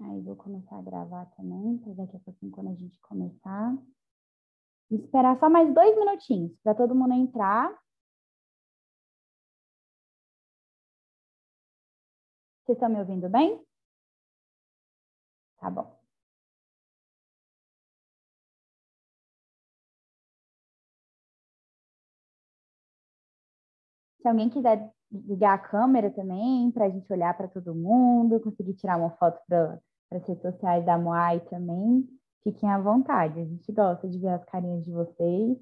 Aí vou começar a gravar também, para daqui a pouquinho quando a gente começar. Esperar só mais dois minutinhos para todo mundo entrar. Vocês estão me ouvindo bem? Tá bom. Se alguém quiser ligar a câmera também, para a gente olhar para todo mundo, conseguir tirar uma foto para as redes sociais da Moai também, fiquem à vontade. A gente gosta de ver as carinhas de vocês.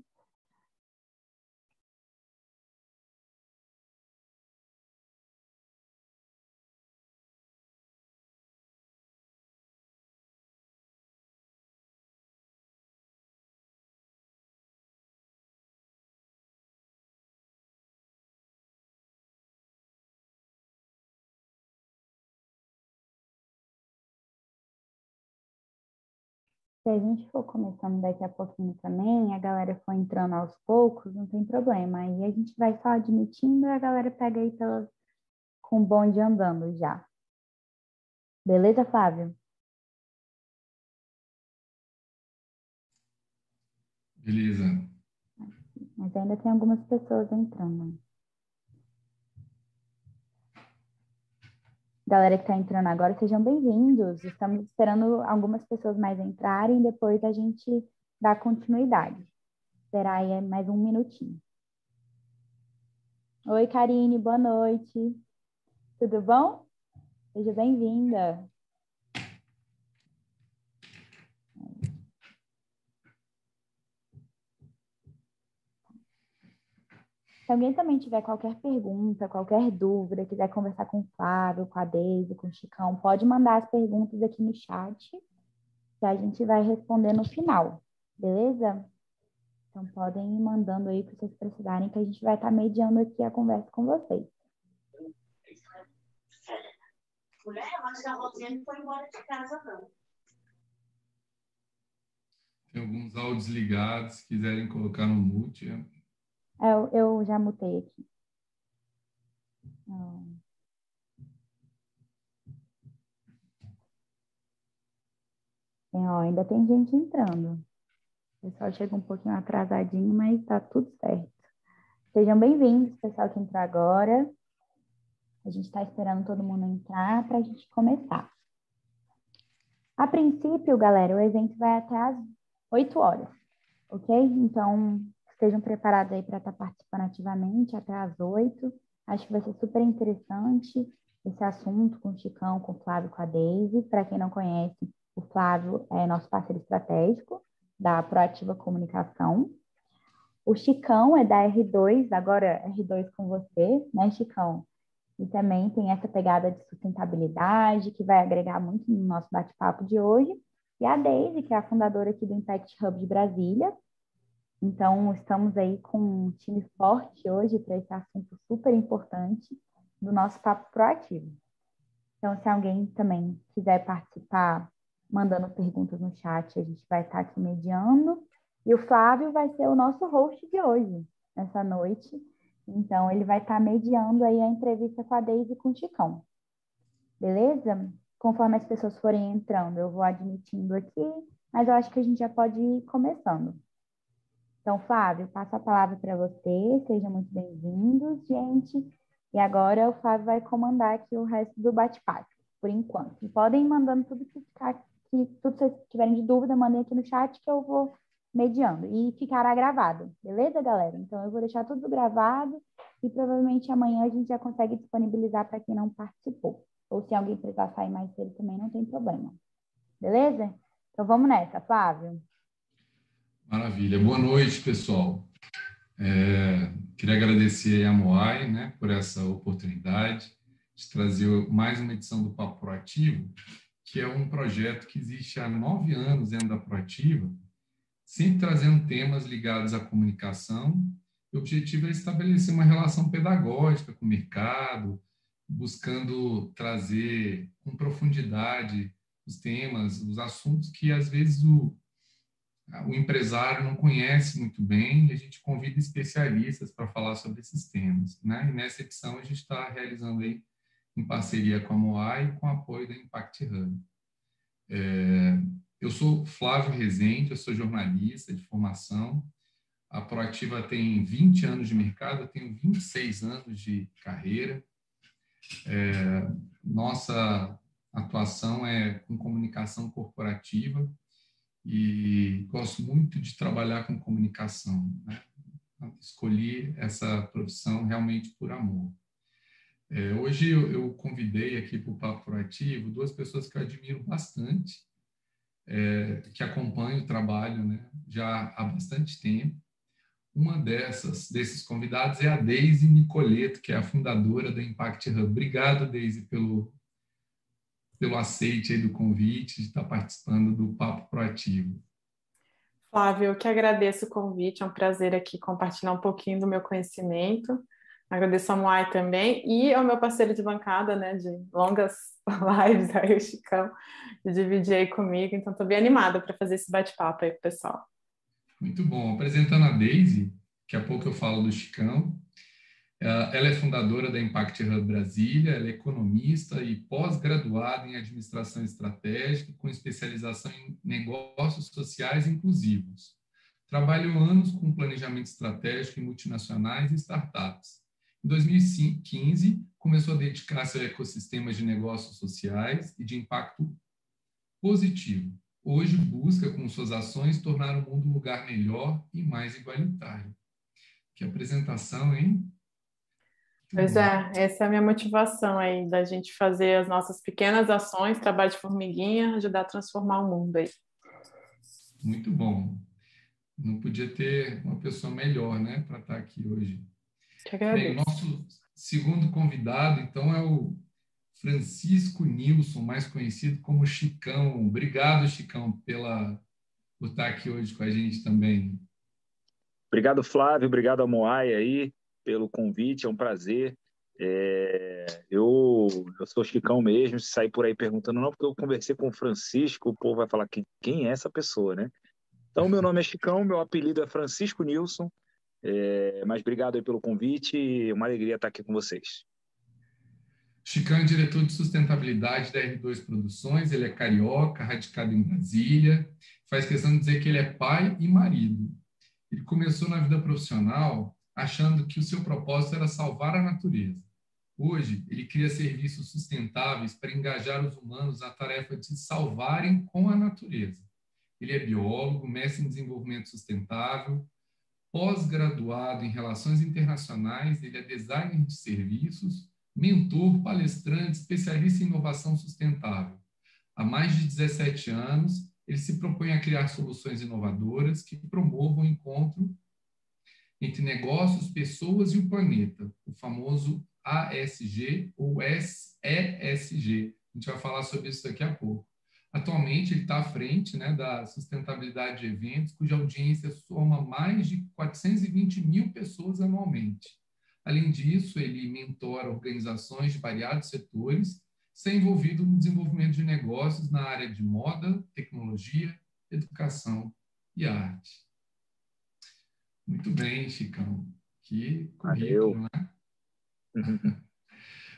Se a gente for começando daqui a pouquinho também, a galera for entrando aos poucos, não tem problema. Aí a gente vai só admitindo e a galera pega aí pelas, com o bonde andando já. Beleza, Flávio? Beleza. Mas ainda tem algumas pessoas entrando. Galera que está entrando agora, sejam bem-vindos. Estamos esperando algumas pessoas mais entrarem, depois a gente dá continuidade. Esperar aí mais um minutinho. Oi, Karine, boa noite. Tudo bom? Seja bem-vinda. Se alguém também tiver qualquer pergunta, qualquer dúvida, quiser conversar com o Flávio, com a Deise, com o Chicão, pode mandar as perguntas aqui no chat, que a gente vai responder no final, beleza? Então podem ir mandando aí o que vocês precisarem, que a gente vai estar mediando aqui a conversa com vocês. Mulher, acho que a Rosiane foi embora de casa, não. Tem alguns áudios ligados, se quiserem colocar no mute, é, eu, eu já mutei aqui. Tem, ó, ainda tem gente entrando. O pessoal chega um pouquinho atrasadinho, mas tá tudo certo. Sejam bem-vindos, pessoal que entrou agora. A gente está esperando todo mundo entrar para a gente começar. A princípio, galera, o evento vai até às 8 horas, ok? Então, estejam preparados aí para estar tá participando ativamente até às oito. Acho que vai ser super interessante esse assunto com o Chicão, com o Flávio, com a Deise. Para quem não conhece, o Flávio é nosso parceiro estratégico da Proativa Comunicação. O Chicão é da R2, agora R2 com você, né, Chicão? E também tem essa pegada de sustentabilidade que vai agregar muito no nosso bate-papo de hoje. E a Deise, que é a fundadora aqui do Impact Hub de Brasília, então, estamos aí com um time forte hoje para esse assunto super importante do nosso papo proativo. Então, se alguém também quiser participar, mandando perguntas no chat, a gente vai estar aqui mediando. E o Flávio vai ser o nosso host de hoje, nessa noite. Então, ele vai estar mediando aí a entrevista com a Deise e com o Chicão. Beleza? Conforme as pessoas forem entrando, eu vou admitindo aqui, mas eu acho que a gente já pode ir começando. Então, Flávio, passo a palavra para você. Sejam muito bem-vindos, gente. E agora o Flávio vai comandar aqui o resto do bate-papo, por enquanto. E podem ir mandando tudo que, ficar, que tudo que vocês tiverem de dúvida, mandem aqui no chat que eu vou mediando. E ficará gravado, beleza, galera? Então, eu vou deixar tudo gravado e provavelmente amanhã a gente já consegue disponibilizar para quem não participou. Ou se alguém precisar sair mais cedo também, não tem problema. Beleza? Então, vamos nessa, Flávio. Maravilha. Boa noite, pessoal. É, queria agradecer a Moai né, por essa oportunidade de trazer mais uma edição do Papo Proativo, que é um projeto que existe há nove anos dentro da Proativa, sempre trazendo temas ligados à comunicação. O objetivo é estabelecer uma relação pedagógica com o mercado, buscando trazer com profundidade os temas, os assuntos que às vezes o o empresário não conhece muito bem e a gente convida especialistas para falar sobre esses temas. Né? E nessa edição a gente está realizando aí em parceria com a Moai e com apoio da Impact Hub. É, eu sou Flávio Rezende, eu sou jornalista de formação. A Proativa tem 20 anos de mercado, eu tenho 26 anos de carreira. É, nossa atuação é com comunicação corporativa e gosto muito de trabalhar com comunicação. Né? Escolhi essa profissão realmente por amor. É, hoje eu, eu, convidei aqui para o Papo Proativo duas pessoas que eu admiro bastante, é, que acompanham o trabalho né, já há bastante tempo. Uma dessas, desses convidados é a Deise Nicoleto, que é a fundadora da Impact Hub. Obrigado, Deise, pelo, pelo aceite do convite de estar participando do Papo Proativo. Flávio, eu que agradeço o convite, é um prazer aqui compartilhar um pouquinho do meu conhecimento. Agradeço a Moai também e ao meu parceiro de bancada, né, de longas lives aí, o Chicão, de dividir aí comigo. Então, estou bem animada para fazer esse bate-papo aí com o pessoal. Muito bom. Apresentando a Daisy, daqui a pouco eu falo do Chicão. É, ela é fundadora da Impact Hub Brasília, ela é economista e pós-graduada em administração estratégica, com especialização em negócios sociais inclusivos. Trabalha anos com planejamento estratégico em multinacionais e startups. Em 2015, começou a dedicar-se a ecossistemas de negócios sociais e de impacto positivo. Hoje busca, com suas ações, tornar o mundo um lugar melhor e mais igualitário. Que apresentação, hein? Pois é, essa é a minha motivação aí, da gente fazer as nossas pequenas ações, trabalho de formiguinha, ajudar a transformar o mundo aí. Muito bom. Não podia ter uma pessoa melhor, né, para estar aqui hoje. Que agradeço. Bem, nosso segundo convidado, então, é o Francisco Nilson, mais conhecido como Chicão. Obrigado, Chicão, pela, por estar aqui hoje com a gente também. Obrigado, Flávio. Obrigado a Moai aí pelo convite, é um prazer. É, eu, eu sou Chicão mesmo, se sair por aí perguntando, não, porque eu conversei com o Francisco, o povo vai falar que, quem é essa pessoa, né? Então, meu nome é Chicão, meu apelido é Francisco Nilson, é, mas obrigado aí pelo convite, uma alegria estar aqui com vocês. Chicão é diretor de sustentabilidade da R2 Produções, ele é carioca, radicado em Brasília, faz questão de dizer que ele é pai e marido. Ele começou na vida profissional achando que o seu propósito era salvar a natureza. Hoje, ele cria serviços sustentáveis para engajar os humanos na tarefa de se salvarem com a natureza. Ele é biólogo, mestre em desenvolvimento sustentável, pós-graduado em relações internacionais, ele é designer de serviços, mentor, palestrante, especialista em inovação sustentável. Há mais de 17 anos, ele se propõe a criar soluções inovadoras que promovam o encontro entre negócios, pessoas e o planeta, o famoso ASG ou ESG. A gente vai falar sobre isso daqui a pouco. Atualmente, ele está à frente né, da sustentabilidade de eventos, cuja audiência soma mais de 420 mil pessoas anualmente. Além disso, ele mentora organizações de variados setores, sendo envolvido no desenvolvimento de negócios na área de moda, tecnologia, educação e arte. Muito bem, Chicão. Que currículo, né?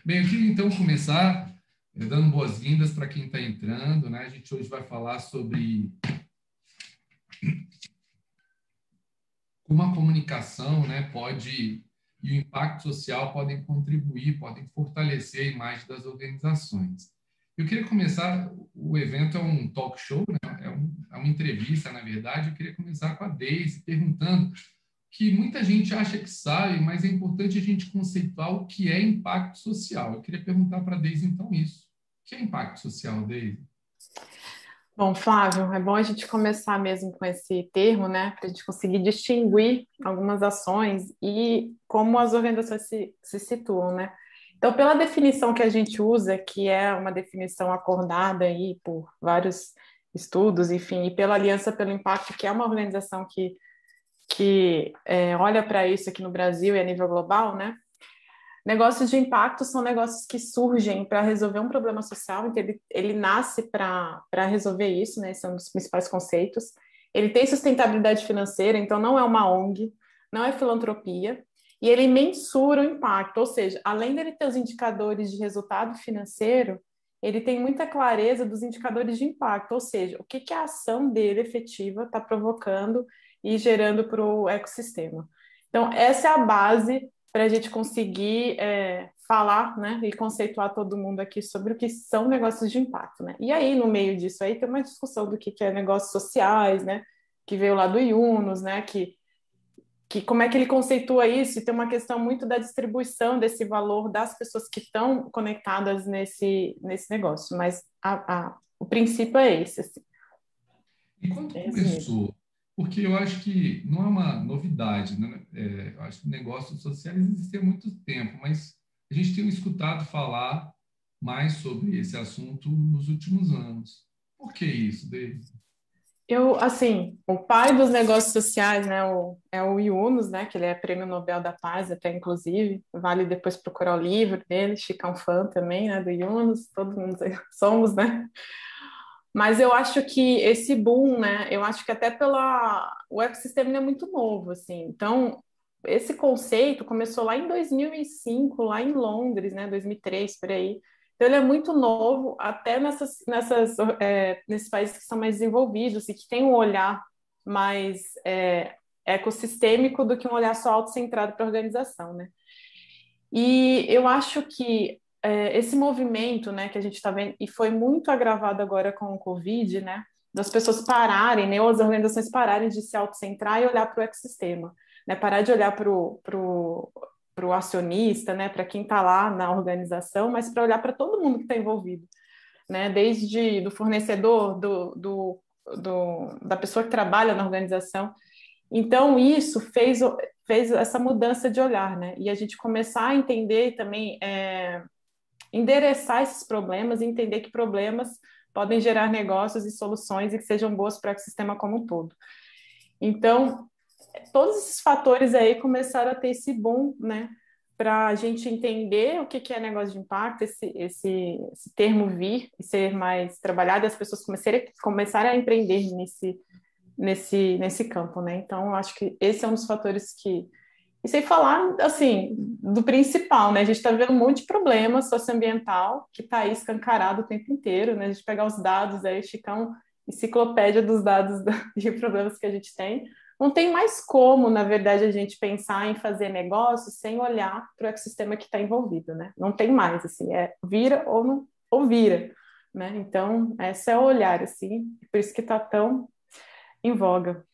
bem, eu queria então começar eh, dando boas-vindas para quem está entrando. Né? A gente hoje vai falar sobre como a comunicação né, pode e o impacto social podem contribuir, podem fortalecer a imagem das organizações. Eu queria começar, o evento é um talk show, né? é, um, é uma entrevista, na verdade, eu queria começar com a Deise, perguntando que muita gente acha que sabe, mas é importante a gente conceituar o que é impacto social. Eu queria perguntar para a Deise, então, isso. O que é impacto social, Deise? Bom, Flávio, é bom a gente começar mesmo com esse termo, né, para a gente conseguir distinguir algumas ações e como as organizações se, se situam, né. Então, pela definição que a gente usa, que é uma definição acordada aí por vários estudos, enfim, e pela Aliança pelo Impacto, que é uma organização que que é, olha para isso aqui no Brasil e a nível global, né? Negócios de impacto são negócios que surgem para resolver um problema social, então ele, ele nasce para resolver isso, né? Esses são os principais conceitos. Ele tem sustentabilidade financeira, então não é uma ONG, não é filantropia, e ele mensura o impacto, ou seja, além dele ter os indicadores de resultado financeiro, ele tem muita clareza dos indicadores de impacto, ou seja, o que, que a ação dele efetiva está provocando e gerando para o ecossistema. Então, essa é a base para a gente conseguir é, falar né, e conceituar todo mundo aqui sobre o que são negócios de impacto. Né? E aí, no meio disso, aí tem uma discussão do que, que é negócios sociais, né, que veio lá do Yunus, né, que que como é que ele conceitua isso? E tem uma questão muito da distribuição desse valor das pessoas que estão conectadas nesse, nesse negócio, mas a, a, o princípio é esse. Assim. E quando é começou? Porque eu acho que não é uma novidade, né? É, eu acho que negócios sociais existem há muito tempo, mas a gente tem escutado falar mais sobre esse assunto nos últimos anos. Por que isso, David? Eu, assim, o pai dos negócios sociais, né, o, é o Yunus, né, que ele é prêmio Nobel da Paz, até inclusive, vale depois procurar o livro dele, Chica é um fã também, né, do Yunus, todo mundo somos, né, mas eu acho que esse boom, né, eu acho que até pela, o ecossistema é muito novo, assim, então, esse conceito começou lá em 2005, lá em Londres, né, 2003, por aí, então, ele é muito novo, até nessas, nessas, é, nesses países que são mais desenvolvidos e que têm um olhar mais é, ecossistêmico do que um olhar só autocentrado para a organização, né? E eu acho que esse movimento, né, que a gente está vendo, e foi muito agravado agora com o Covid, né, das pessoas pararem, né, ou as organizações pararem de se autocentrar e olhar para o ecossistema, né, parar de olhar para o para o acionista, né, para quem está lá na organização, mas para olhar para todo mundo que está envolvido, né, desde do fornecedor, do, do, do, da pessoa que trabalha na organização. Então, isso fez, fez essa mudança de olhar, né, e a gente começar a entender também, é, endereçar esses problemas, entender que problemas podem gerar negócios e soluções e que sejam boas para o sistema como um todo. Então, todos esses fatores aí começaram a ter esse boom, né? Para a gente entender o que, é negócio de impacto, esse, esse, esse termo vir e ser mais trabalhado, e as pessoas começarem, começarem a empreender nesse, nesse, nesse campo, né? Então, acho que esse é um dos fatores que. E sem falar, assim, do principal, né? A gente está vendo um monte de problema socioambiental que está aí escancarado o tempo inteiro, né? A gente pegar os dados aí, Chicão, enciclopédia dos dados de problemas que a gente tem não tem mais como, na verdade, a gente pensar em fazer negócio sem olhar para o ecossistema que está envolvido, né? Não tem mais, assim, é vira ou não ou vira, né? Então, esse é o olhar, assim, por isso que está tão em voga.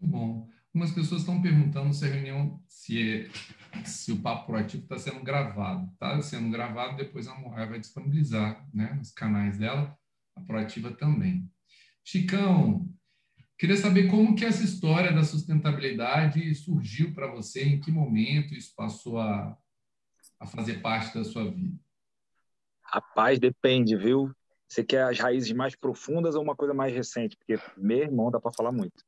Muito bom. Algumas pessoas estão perguntando se a reunião, se, se o papo proativo está sendo gravado. Está sendo gravado, depois a Moraia vai disponibilizar né, nos canais dela, a proativa também. Chicão, Queria saber como que essa história da sustentabilidade surgiu para você, em que momento isso passou a, a fazer parte da sua vida? Rapaz, depende, viu? Você quer as raízes mais profundas ou uma coisa mais recente? Porque, meu irmão, dá para falar muito.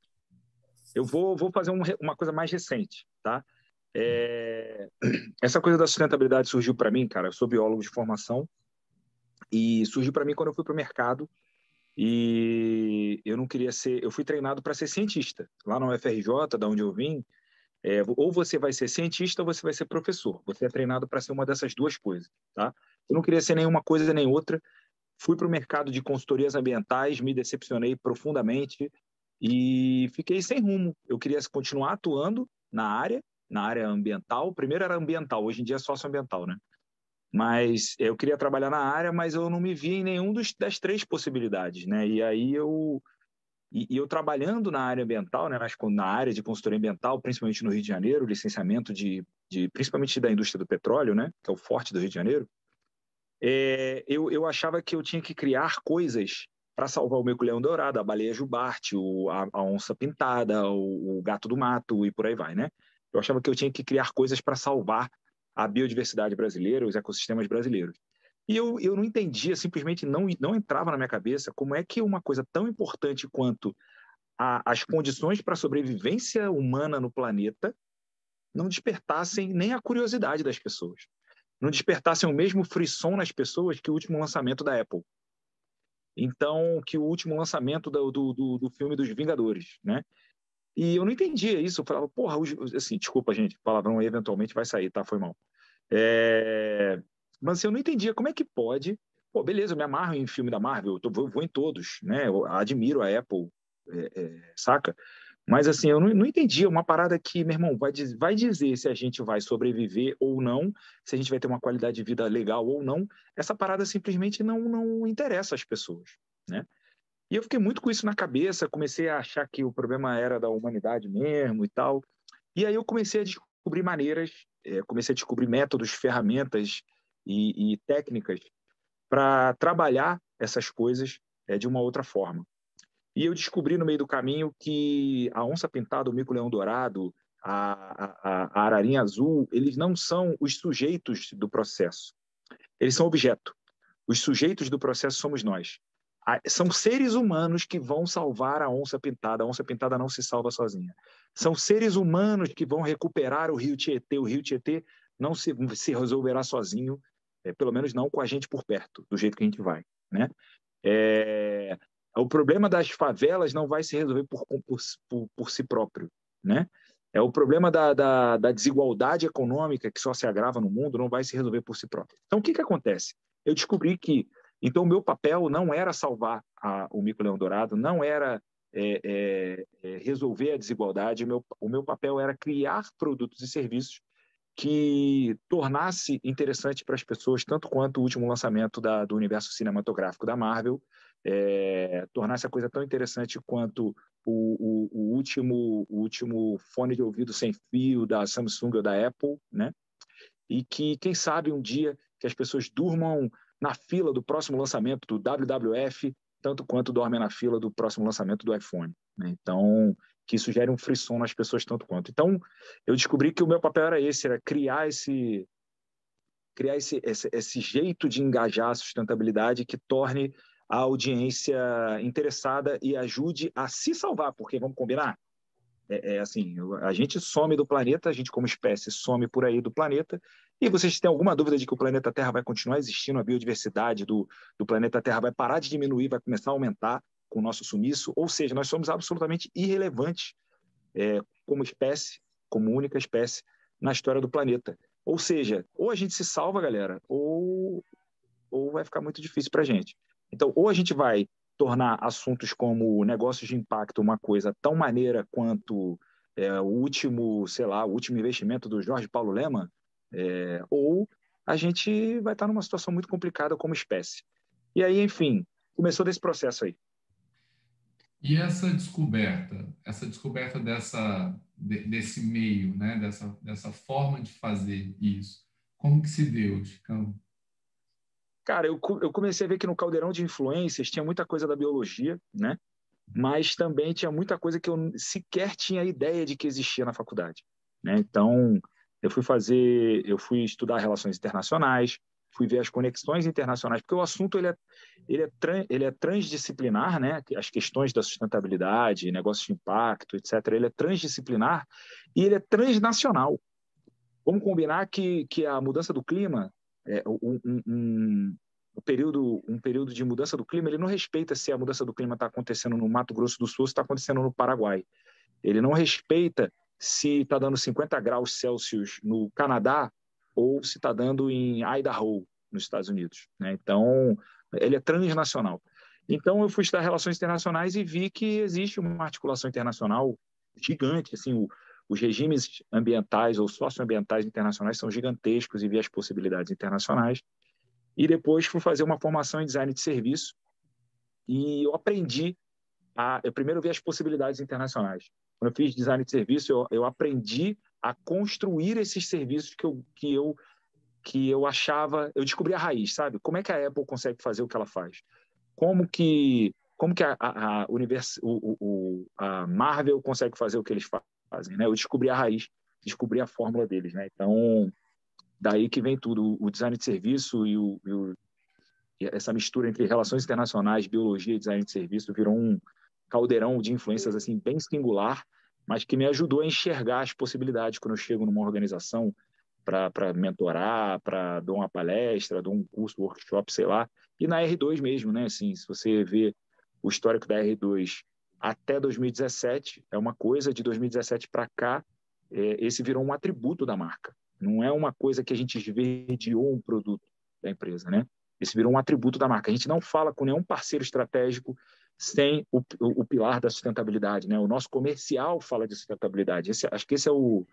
Eu vou, vou fazer um, uma coisa mais recente, tá? É... Essa coisa da sustentabilidade surgiu para mim, cara. Eu sou biólogo de formação e surgiu para mim quando eu fui para o mercado e eu não queria ser. Eu fui treinado para ser cientista. Lá na UFRJ, da onde eu vim, é, ou você vai ser cientista ou você vai ser professor. Você é treinado para ser uma dessas duas coisas, tá? Eu não queria ser nenhuma coisa nem outra. Fui para o mercado de consultorias ambientais, me decepcionei profundamente e fiquei sem rumo. Eu queria continuar atuando na área, na área ambiental. Primeiro era ambiental, hoje em dia é socioambiental, né? mas eu queria trabalhar na área, mas eu não me via em nenhum dos, das três possibilidades, né? E aí eu e, e, eu trabalhando na área ambiental, né, na área de consultoria ambiental, principalmente no Rio de Janeiro, licenciamento de, de principalmente da indústria do petróleo, né, que é o forte do Rio de Janeiro, é, eu, eu achava que eu tinha que criar coisas para salvar o meco-leão dourado, a baleia jubarte, o, a, a onça pintada, o, o gato do mato e por aí vai, né? Eu achava que eu tinha que criar coisas para salvar a biodiversidade brasileira, os ecossistemas brasileiros. E eu, eu não entendia, simplesmente não, não entrava na minha cabeça como é que uma coisa tão importante quanto a, as condições para a sobrevivência humana no planeta não despertassem nem a curiosidade das pessoas. Não despertassem o mesmo frisson nas pessoas que o último lançamento da Apple. Então, que o último lançamento do, do, do, do filme dos Vingadores, né? E eu não entendia isso. Eu falava, porra, assim, desculpa, gente, palavrão eventualmente vai sair, tá? Foi mal. É... Mas assim, eu não entendia como é que pode pô, beleza, eu me amarro em filme da Marvel, eu tô, vou, vou, em todos, né? Eu admiro a Apple, é, é, saca? Mas assim, eu não, não entendi uma parada que, meu irmão, vai, vai dizer se a gente vai sobreviver ou não, se a gente vai ter uma qualidade de vida legal ou não. Essa parada simplesmente não, não interessa às pessoas, né? E eu fiquei muito com isso na cabeça, comecei a achar que o problema era da humanidade mesmo e tal. E aí eu comecei a descobrir maneiras, é, comecei a descobrir métodos, ferramentas e, e técnicas para trabalhar essas coisas é, de uma outra forma. E eu descobri no meio do caminho que a onça pintada, o mico-leão dourado, a, a, a ararinha azul, eles não são os sujeitos do processo. Eles são objeto. Os sujeitos do processo somos nós são seres humanos que vão salvar a onça pintada. A onça pintada não se salva sozinha. São seres humanos que vão recuperar o rio Tietê. O rio Tietê não se, se resolverá sozinho, é, pelo menos não com a gente por perto, do jeito que a gente vai. Né? É, o problema das favelas não vai se resolver por, por, por, por si próprio. Né? É o problema da, da, da, desigualdade econômica que só se agrava no mundo não vai se resolver por si próprio. Então, o que, que acontece? Eu descobri que então, o meu papel não era salvar a, o mico-leão dourado, não era é, é, é, resolver a desigualdade, o meu, o meu papel era criar produtos e serviços que tornasse interessante para as pessoas, tanto quanto o último lançamento da, do universo cinematográfico da Marvel, é, tornasse a coisa tão interessante quanto o, o, o, último, o último fone de ouvido sem fio da Samsung ou da Apple, né? E que, quem sabe, um dia que as pessoas durmam na fila do próximo lançamento do WWF, tanto quanto dormem na fila do próximo lançamento do iPhone. Né? Então, que isso gere um frisson nas pessoas tanto quanto. Então, eu descobri que o meu papel era esse, era criar esse criar esse, esse, esse jeito de engajar a sustentabilidade que torne a audiência interessada e ajude a se salvar, porque vamos combinar, é, é, assim, a gente some do planeta, a gente como espécie some por aí do planeta, e vocês têm alguma dúvida de que o planeta Terra vai continuar existindo, a biodiversidade do, do planeta Terra vai parar de diminuir, vai começar a aumentar com o nosso sumiço, ou seja, nós somos absolutamente irrelevantes é, como espécie, como única espécie na história do planeta. Ou seja, ou a gente se salva, galera, ou, ou vai ficar muito difícil para a gente. Então, ou a gente vai tornar assuntos como negócios de impacto uma coisa tão maneira quanto é, o último, sei lá, o último investimento do Jorge Paulo Lema, é, ou a gente vai estar numa situação muito complicada como espécie. E aí, enfim, começou desse processo aí. E essa descoberta, essa descoberta dessa, desse meio, né, dessa, dessa forma de fazer isso, como que se deu, Chicão? Cara, eu, eu comecei a ver que no caldeirão de influências tinha muita coisa da biologia, né? Mas também tinha muita coisa que eu sequer tinha ideia de que existia na faculdade, né? Então, eu fui fazer, eu fui estudar relações internacionais, fui ver as conexões internacionais, porque o assunto ele é, ele é, ele é transdisciplinar, né? As questões da sustentabilidade, negócios de impacto, etc. Ele é transdisciplinar e ele é transnacional. Vamos combinar que, que a mudança do clima é, um, um, um, período, um período de mudança do clima, ele não respeita se a mudança do clima está acontecendo no Mato Grosso do Sul ou está acontecendo no Paraguai. Ele não respeita se está dando 50 graus Celsius no Canadá ou se está dando em Idaho, nos Estados Unidos. Né? Então, ele é transnacional. Então, eu fui estudar relações internacionais e vi que existe uma articulação internacional gigante. Assim, o, os regimes ambientais ou socioambientais internacionais são gigantescos e vi as possibilidades internacionais. E depois fui fazer uma formação em design de serviço e eu aprendi a, eu primeiro vi as possibilidades internacionais. Quando eu fiz design de serviço, eu, eu aprendi a construir esses serviços que eu, que eu que eu achava, eu descobri a raiz, sabe? Como é que a Apple consegue fazer o que ela faz? Como que como que a, a, a, o, o, a Marvel consegue fazer o que eles fazem, né? Eu descobri a raiz, descobri a fórmula deles, né? Então, daí que vem tudo, o design de serviço e, o, e, o, e essa mistura entre relações internacionais, biologia e design de serviço virou um caldeirão de influências assim bem singular, mas que me ajudou a enxergar as possibilidades quando eu chego numa organização para mentorar, para dar uma palestra, dar um curso, workshop, sei lá, e na R2 mesmo, né? Assim, se você vê o histórico da R2 até 2017 é uma coisa, de 2017 para cá, é, esse virou um atributo da marca. Não é uma coisa que a gente esverdeou um produto da empresa, né? Esse virou um atributo da marca. A gente não fala com nenhum parceiro estratégico sem o, o, o pilar da sustentabilidade, né? O nosso comercial fala de sustentabilidade. Esse, acho que esse é o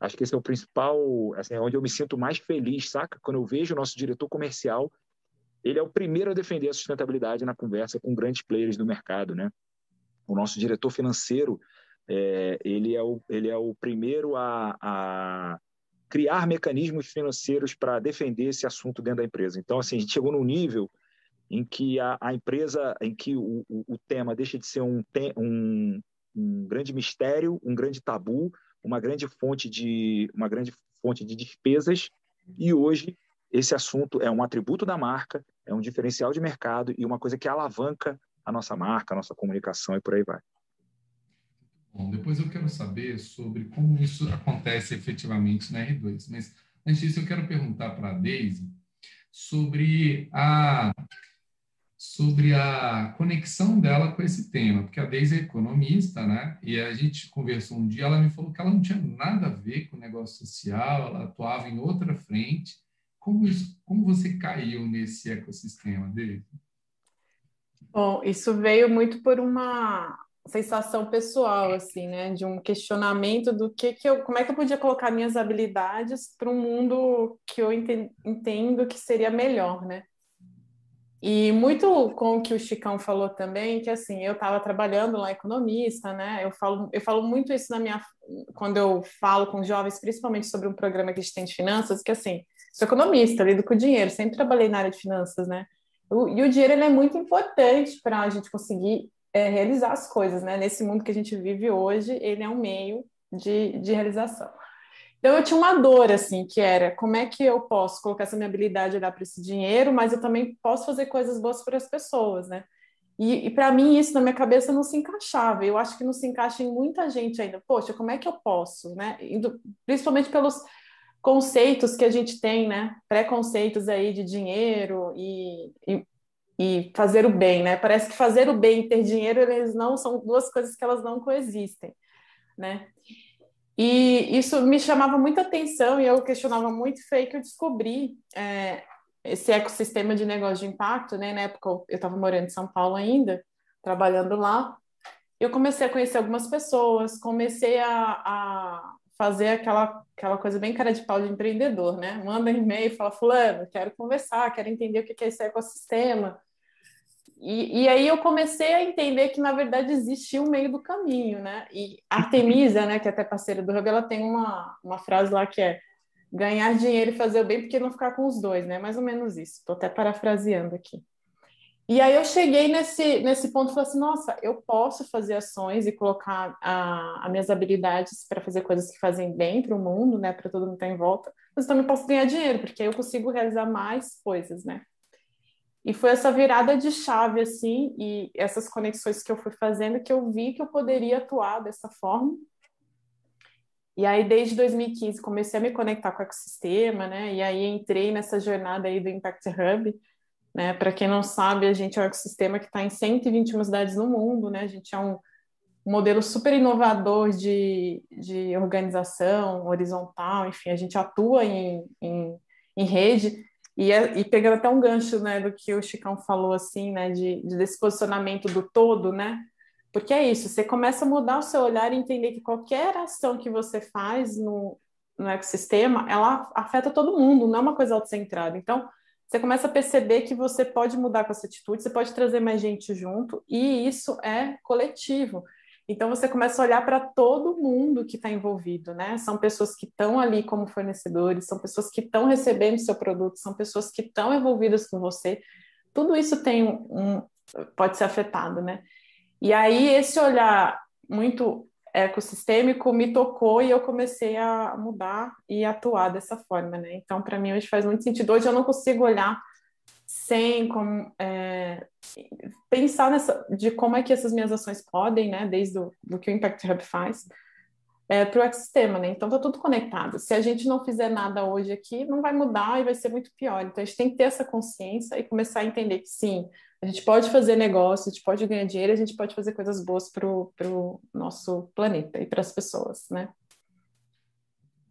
acho que esse é o principal, assim, é onde eu me sinto mais feliz, saca? Quando eu vejo o nosso diretor comercial, ele é o primeiro a defender a sustentabilidade na conversa com grandes players do mercado, né? O nosso diretor financeiro, é, ele, é o, ele é o primeiro a, a criar mecanismos financeiros para defender esse assunto dentro da empresa. Então, assim, a gente chegou num nível em que a, a empresa, em que o, o, o, tema deixa de ser um, um, um grande mistério, um grande tabu, uma grande fonte de uma grande fonte de despesas e hoje esse assunto é um atributo da marca, é um diferencial de mercado e uma coisa que alavanca a nossa marca, a nossa comunicação e por aí vai. Bom, depois eu quero saber sobre como isso acontece efetivamente na R2. Mas antes disso, eu quero perguntar para a Daisy sobre a sobre a conexão dela com esse tema, porque a Deise é economista, né? E a gente conversou um dia, ela me falou que ela não tinha nada a ver com o negócio social, ela atuava em outra frente. Como, isso, como você caiu nesse ecossistema dele? Bom, isso veio muito por uma sensação pessoal, assim, né? De um questionamento do que que eu, como é que eu podia colocar minhas habilidades para um mundo que eu entendo que seria melhor, né? E muito com o que o Chicão falou também, que assim, eu estava trabalhando lá economista, né? Eu falo, eu falo muito isso na minha quando eu falo com jovens, principalmente sobre um programa que a gente tem de finanças, que assim, sou economista, lido com dinheiro, sempre trabalhei na área de finanças, né? E o dinheiro ele é muito importante para a gente conseguir é, realizar as coisas, né? Nesse mundo que a gente vive hoje, ele é um meio de, de realização. Então eu tinha uma dor assim, que era como é que eu posso colocar essa minha habilidade a dar para esse dinheiro, mas eu também posso fazer coisas boas para as pessoas, né? E, e para mim isso na minha cabeça não se encaixava. Eu acho que não se encaixa em muita gente ainda. Poxa, como é que eu posso, né? Principalmente pelos conceitos que a gente tem, né? Preconceitos aí de dinheiro e, e, e, fazer o bem, né? Parece que fazer o bem e ter dinheiro, eles não são duas coisas que elas não coexistem, né? E isso me chamava muita atenção e eu questionava muito, foi que eu descobri é, esse ecossistema de negócio de impacto, né? Na época eu estava morando em São Paulo ainda, trabalhando lá, eu comecei a conhecer algumas pessoas, comecei a, a fazer aquela, aquela coisa bem cara de pau de empreendedor, né? Manda e-mail, fala, fulano, quero conversar, quero entender o que é esse ecossistema. E, e, aí eu comecei a entender que, na verdade, existia um meio do caminho, né? E Artemisa, né, que é até parceira do Hub, ela tem uma, uma frase lá que é ganhar dinheiro e fazer o bem porque não ficar com os dois, né? Mais ou menos isso. Estou até parafraseando aqui. E aí eu cheguei nesse, nesse ponto e falei assim, nossa, eu posso fazer ações e colocar a, as minhas habilidades para fazer coisas que fazem bem para o mundo, né? Para todo mundo estar tá em volta, mas também posso ganhar dinheiro, porque aí eu consigo realizar mais coisas, né? E foi essa virada de chave, assim, e essas conexões que eu fui fazendo que eu vi que eu poderia atuar dessa forma. E aí, desde 2015, comecei a me conectar com o ecossistema, né? E aí entrei nessa jornada aí do Impact Hub. Né? Para quem não sabe, a gente é um ecossistema que está em 121 cidades no mundo, né? A gente é um modelo super inovador de, de organização horizontal, enfim, a gente atua em, em, em rede e, é, e, pegando até um gancho, né, do que o Chicão falou, assim, né, de, de, desse posicionamento do todo, né, porque é isso, você começa a mudar o seu olhar e entender que qualquer ação que você faz no, no ecossistema, ela afeta todo mundo, não é uma coisa autocentrada. Então, você começa a perceber que você pode mudar com essa atitude, você pode trazer mais gente junto, e isso é coletivo. Então você começa a olhar para todo mundo que está envolvido, né? São pessoas que estão ali como fornecedores, são pessoas que estão recebendo seu produto, são pessoas que estão envolvidas com você. Tudo isso tem um, pode ser afetado, né? E aí esse olhar muito ecossistêmico me tocou e eu comecei a mudar e atuar dessa forma, né? Então para mim hoje faz muito sentido. Hoje eu não consigo olhar sem como, é, pensar nessa, de como é que essas minhas ações podem, né, desde o do que o Impact Hub faz, é, para o ecossistema, né? Então está tudo conectado. Se a gente não fizer nada hoje aqui, não vai mudar e vai ser muito pior. Então a gente tem que ter essa consciência e começar a entender que sim, a gente pode fazer negócio, a gente pode ganhar dinheiro, a gente pode fazer coisas boas para o nosso planeta e para as pessoas, né?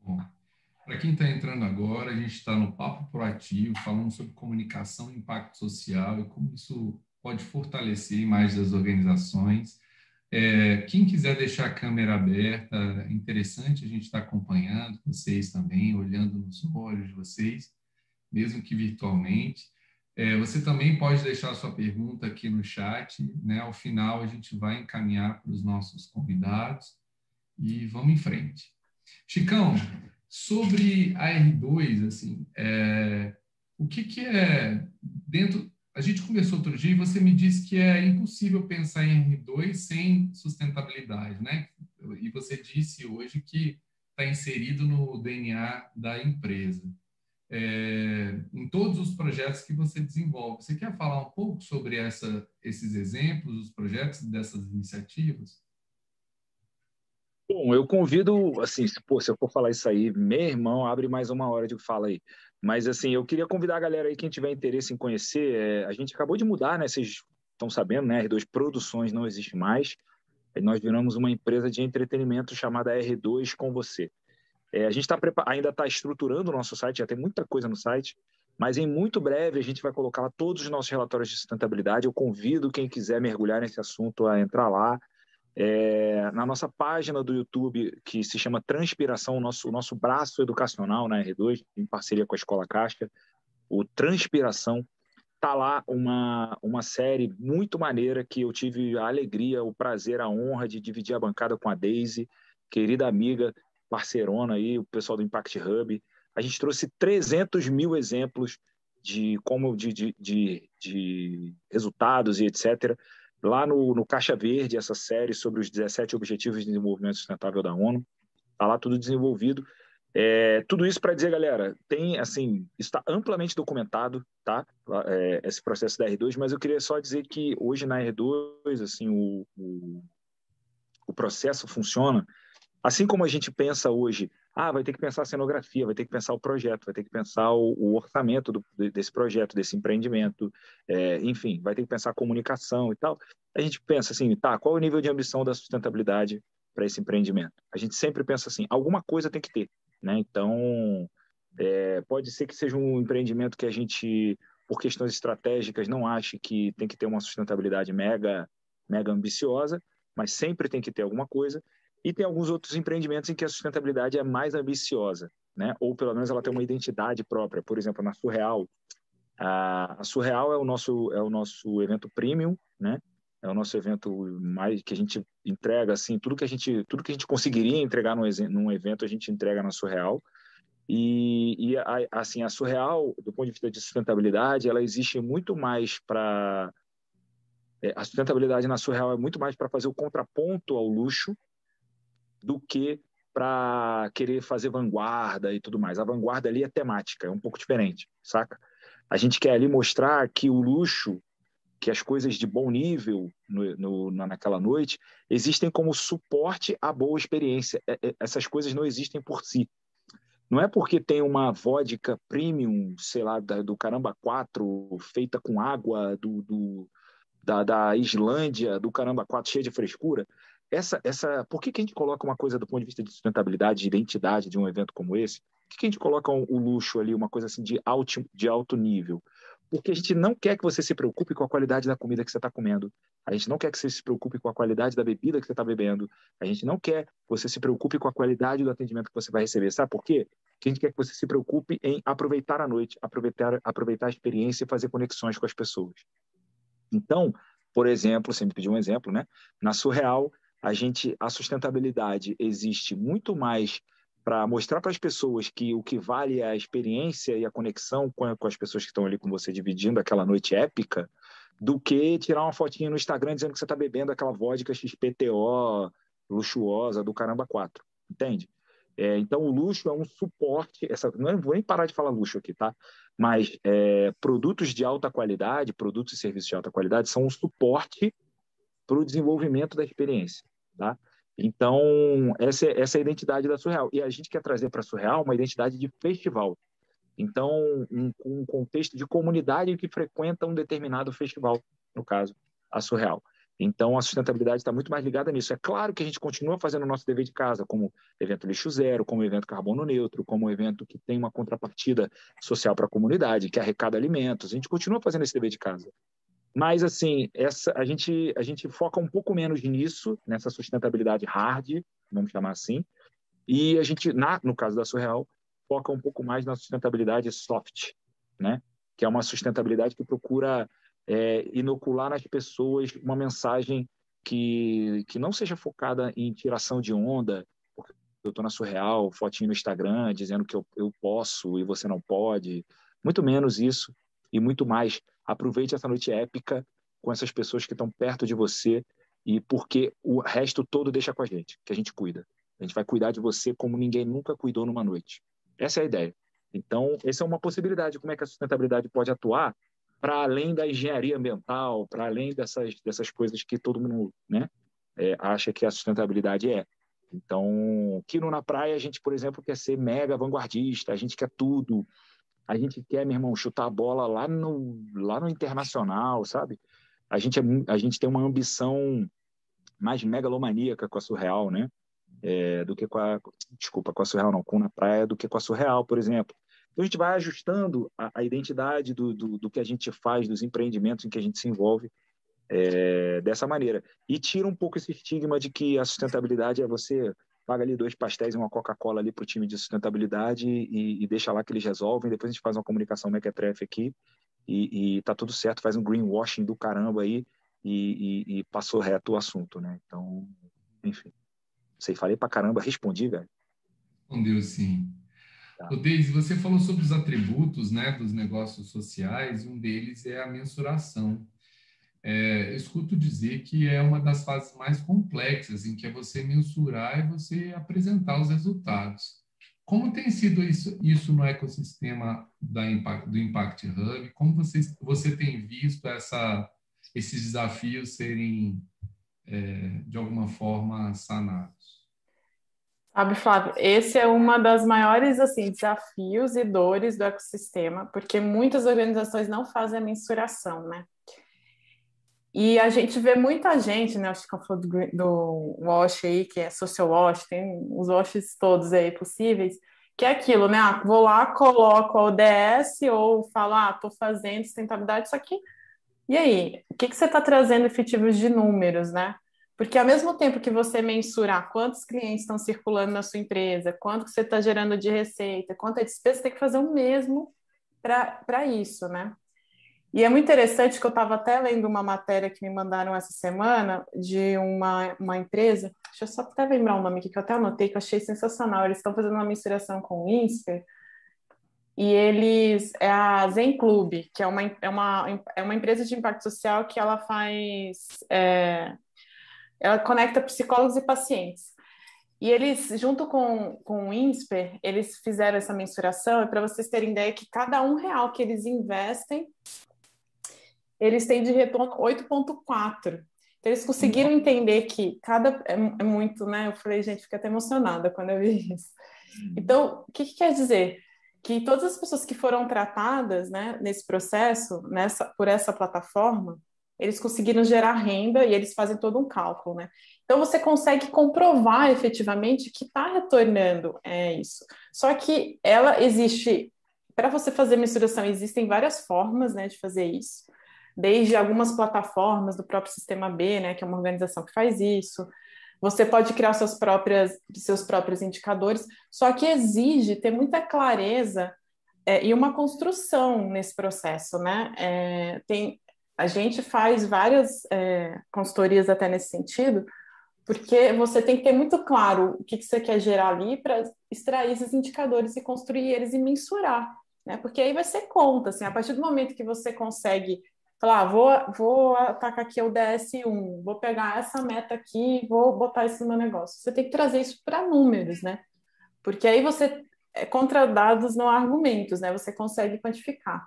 Bom. Para quem está entrando agora, a gente está no Papo Proativo, falando sobre comunicação e impacto social e como isso pode fortalecer mais as organizações. É, quem quiser deixar a câmera aberta, é interessante a gente estar tá acompanhando vocês também, olhando nos olhos de vocês, mesmo que virtualmente. É, você também pode deixar sua pergunta aqui no chat, né? Ao final a gente vai encaminhar para os nossos convidados e vamos em frente. Chicão, sobre a R2, assim, é, o que, que é dentro a gente conversou outro dia e você me disse que é impossível pensar em R2 sem sustentabilidade, né? E você disse hoje que está inserido no DNA da empresa. É, em todos os projetos que você desenvolve. Você quer falar um pouco sobre essa, esses exemplos, os projetos dessas iniciativas? Bom, eu convido, assim, se, pô, se eu for falar isso aí, meu irmão, abre mais uma hora de fala aí. Mas, assim, eu queria convidar a galera aí, quem tiver interesse em conhecer, é, a gente acabou de mudar, né? Vocês estão sabendo, né? R2 Produções não existe mais. Nós viramos uma empresa de entretenimento chamada R2 com você. É, a gente tá ainda está estruturando o nosso site, já tem muita coisa no site, mas em muito breve a gente vai colocar lá todos os nossos relatórios de sustentabilidade. Eu convido quem quiser mergulhar nesse assunto a entrar lá é, na nossa página do YouTube, que se chama Transpiração, o nosso, nosso braço educacional na R2, em parceria com a Escola Casca, o Transpiração, tá lá uma, uma série muito maneira que eu tive a alegria, o prazer, a honra de dividir a bancada com a Daisy, querida amiga, parceirona aí, o pessoal do Impact Hub. A gente trouxe 300 mil exemplos de como de, de, de, de resultados e etc lá no, no Caixa Verde, essa série sobre os 17 Objetivos de Desenvolvimento Sustentável da ONU. Está lá tudo desenvolvido. É, tudo isso para dizer, galera, tem assim, está amplamente documentado, tá? É, esse processo da R2, mas eu queria só dizer que hoje na R2, assim, o, o, o processo funciona assim como a gente pensa hoje ah, vai ter que pensar a cenografia, vai ter que pensar o projeto, vai ter que pensar o, o orçamento do, desse projeto, desse empreendimento, é, enfim, vai ter que pensar a comunicação e tal. A gente pensa assim, tá, qual é o nível de ambição da sustentabilidade para esse empreendimento? A gente sempre pensa assim, alguma coisa tem que ter, né? Então, é, pode ser que seja um empreendimento que a gente, por questões estratégicas, não ache que tem que ter uma sustentabilidade mega, mega ambiciosa, mas sempre tem que ter alguma coisa. E tem alguns outros empreendimentos em que a sustentabilidade é mais ambiciosa, né? ou pelo menos ela tem uma identidade própria. Por exemplo, na Surreal, a Surreal é o nosso, é o nosso evento premium, né? é o nosso evento mais que a gente entrega assim tudo que a gente tudo que a gente conseguiria entregar num, num evento a gente entrega na Surreal e, e a, assim a Surreal do ponto de vista de sustentabilidade ela existe muito mais para é, a sustentabilidade na Surreal é muito mais para fazer o contraponto ao luxo do que para querer fazer vanguarda e tudo mais. A vanguarda ali é temática, é um pouco diferente, saca? A gente quer ali mostrar que o luxo, que as coisas de bom nível no, no, naquela noite existem como suporte à boa experiência. É, é, essas coisas não existem por si. Não é porque tem uma vodka premium, sei lá, do Caramba 4, feita com água do, do da, da Islândia, do Caramba 4, cheia de frescura, essa, essa, por que, que a gente coloca uma coisa do ponto de vista de sustentabilidade, de identidade de um evento como esse? Por que, que a gente coloca o um, um luxo ali, uma coisa assim de alto, de alto nível? Porque a gente não quer que você se preocupe com a qualidade da comida que você está comendo. A gente não quer que você se preocupe com a qualidade da bebida que você está bebendo. A gente não quer que você se preocupe com a qualidade do atendimento que você vai receber. Sabe por quê? Porque a gente quer que você se preocupe em aproveitar a noite, aproveitar, aproveitar a experiência e fazer conexões com as pessoas. Então, por exemplo, você me pediu um exemplo, né? Na Surreal, a gente a sustentabilidade existe muito mais para mostrar para as pessoas que o que vale é a experiência e a conexão com, com as pessoas que estão ali com você dividindo aquela noite épica, do que tirar uma fotinha no Instagram dizendo que você está bebendo aquela vodka XPTO luxuosa do caramba 4, entende? É, então, o luxo é um suporte. Essa, não vou nem parar de falar luxo aqui, tá? Mas é, produtos de alta qualidade, produtos e serviços de alta qualidade, são um suporte para o desenvolvimento da experiência. Tá? Então, essa, é, essa é a identidade da Surreal. E a gente quer trazer para a Surreal uma identidade de festival. Então, um, um contexto de comunidade que frequenta um determinado festival, no caso, a Surreal. Então, a sustentabilidade está muito mais ligada nisso. É claro que a gente continua fazendo o nosso dever de casa, como evento lixo zero, como evento carbono neutro, como evento que tem uma contrapartida social para a comunidade, que arrecada alimentos. A gente continua fazendo esse dever de casa. Mas, assim, essa, a, gente, a gente foca um pouco menos nisso, nessa sustentabilidade hard, vamos chamar assim, e a gente, na, no caso da Surreal, foca um pouco mais na sustentabilidade soft, né? que é uma sustentabilidade que procura é, inocular nas pessoas uma mensagem que, que não seja focada em tiração de onda, porque eu estou na Surreal, fotinho no Instagram, dizendo que eu, eu posso e você não pode, muito menos isso, e muito mais Aproveite essa noite épica com essas pessoas que estão perto de você e porque o resto todo deixa com a gente, que a gente cuida. A gente vai cuidar de você como ninguém nunca cuidou numa noite. Essa é a ideia. Então, essa é uma possibilidade. Como é que a sustentabilidade pode atuar para além da engenharia ambiental, para além dessas, dessas coisas que todo mundo né, é, acha que a sustentabilidade é. Então, aqui no Na Praia, a gente, por exemplo, quer ser mega vanguardista, a gente quer tudo, a gente quer, meu irmão, chutar a bola lá no, lá no internacional, sabe? A gente, é, a gente tem uma ambição mais megalomaníaca com a Surreal, né? É, do que com a, desculpa, com a Surreal não, com na praia, do que com a Surreal, por exemplo. Então a gente vai ajustando a, a identidade do, do, do, que a gente faz, dos empreendimentos em que a gente se envolve é, dessa maneira. E tira um pouco esse estigma de que a sustentabilidade é você paga ali dois pastéis e uma Coca-Cola ali para o time de sustentabilidade e, e, deixa lá que eles resolvem. Depois a gente faz uma comunicação mequetrefe aqui e, e tá tudo certo, faz um greenwashing do caramba aí e, e, e passou reto o assunto, né? Então, enfim. Sei, falei para caramba, respondi, velho. Respondeu sim. Tá. Deise, você falou sobre os atributos né, dos negócios sociais, um deles é a mensuração é, escuto dizer que é uma das fases mais complexas, em que é você mensurar e você apresentar os resultados. Como tem sido isso, isso no ecossistema da Impact, do Impact Hub? Como você, você tem visto essa, esses desafios serem, é, de alguma forma, sanados? Sabe, Flávio, esse é uma das maiores assim desafios e dores do ecossistema, porque muitas organizações não fazem a mensuração, né? E a gente vê muita gente, né? Que eu falo do, do Wash aí, que é social wash, tem os washes todos aí possíveis, que é aquilo, né? Ah, vou lá, coloco a ODS ou falo, ah, tô fazendo sustentabilidade, só que. E aí, o que, que você está trazendo efetivos de números, né? Porque ao mesmo tempo que você mensurar quantos clientes estão circulando na sua empresa, quanto que você está gerando de receita, quanto é despesa, você tem que fazer o mesmo para isso, né? E é muito interessante que eu estava até lendo uma matéria que me mandaram essa semana de uma, uma empresa, deixa eu só até lembrar o nome aqui, que eu até anotei, que eu achei sensacional. Eles estão fazendo uma misturação com o INSPER, e eles é a Zen Club, que é uma, é uma, é uma empresa de impacto social que ela faz. É, ela conecta psicólogos e pacientes. E eles, junto com, com o INSPER, eles fizeram essa mensuração, e para vocês terem ideia que cada um real que eles investem eles têm de retorno 8,4. Então, eles conseguiram entender que cada. É, é, muito, né? Eu falei, gente, fiquei até emocionada quando eu vi isso. Então, o que, que quer dizer? Que todas as pessoas que foram tratadas né, nesse processo, nessa, por essa plataforma, eles conseguiram gerar renda e eles fazem todo um cálculo, né? Então você consegue comprovar efetivamente que está retornando é isso. Só que ela existe para você fazer mensuração existem várias formas, né, de fazer isso desde algumas plataformas do próprio Sistema B, né, que é uma organização que faz isso. Você pode criar seus, próprias, seus próprios indicadores, só que exige ter muita clareza é, e uma construção nesse processo, né? É, tem, a gente faz várias é, consultorias até nesse sentido, porque você tem que ter muito claro o que, que você quer gerar ali para extrair esses indicadores e construir eles e mensurar, né? Porque aí vai ser conta, assim, a partir do momento que você consegue falar, ah, vou, vou atacar aqui o DS1, vou pegar essa meta aqui, vou botar isso no meu negócio. Você tem que trazer isso para números, né? Porque aí você, é, contra dados não há argumentos, né? Você consegue quantificar.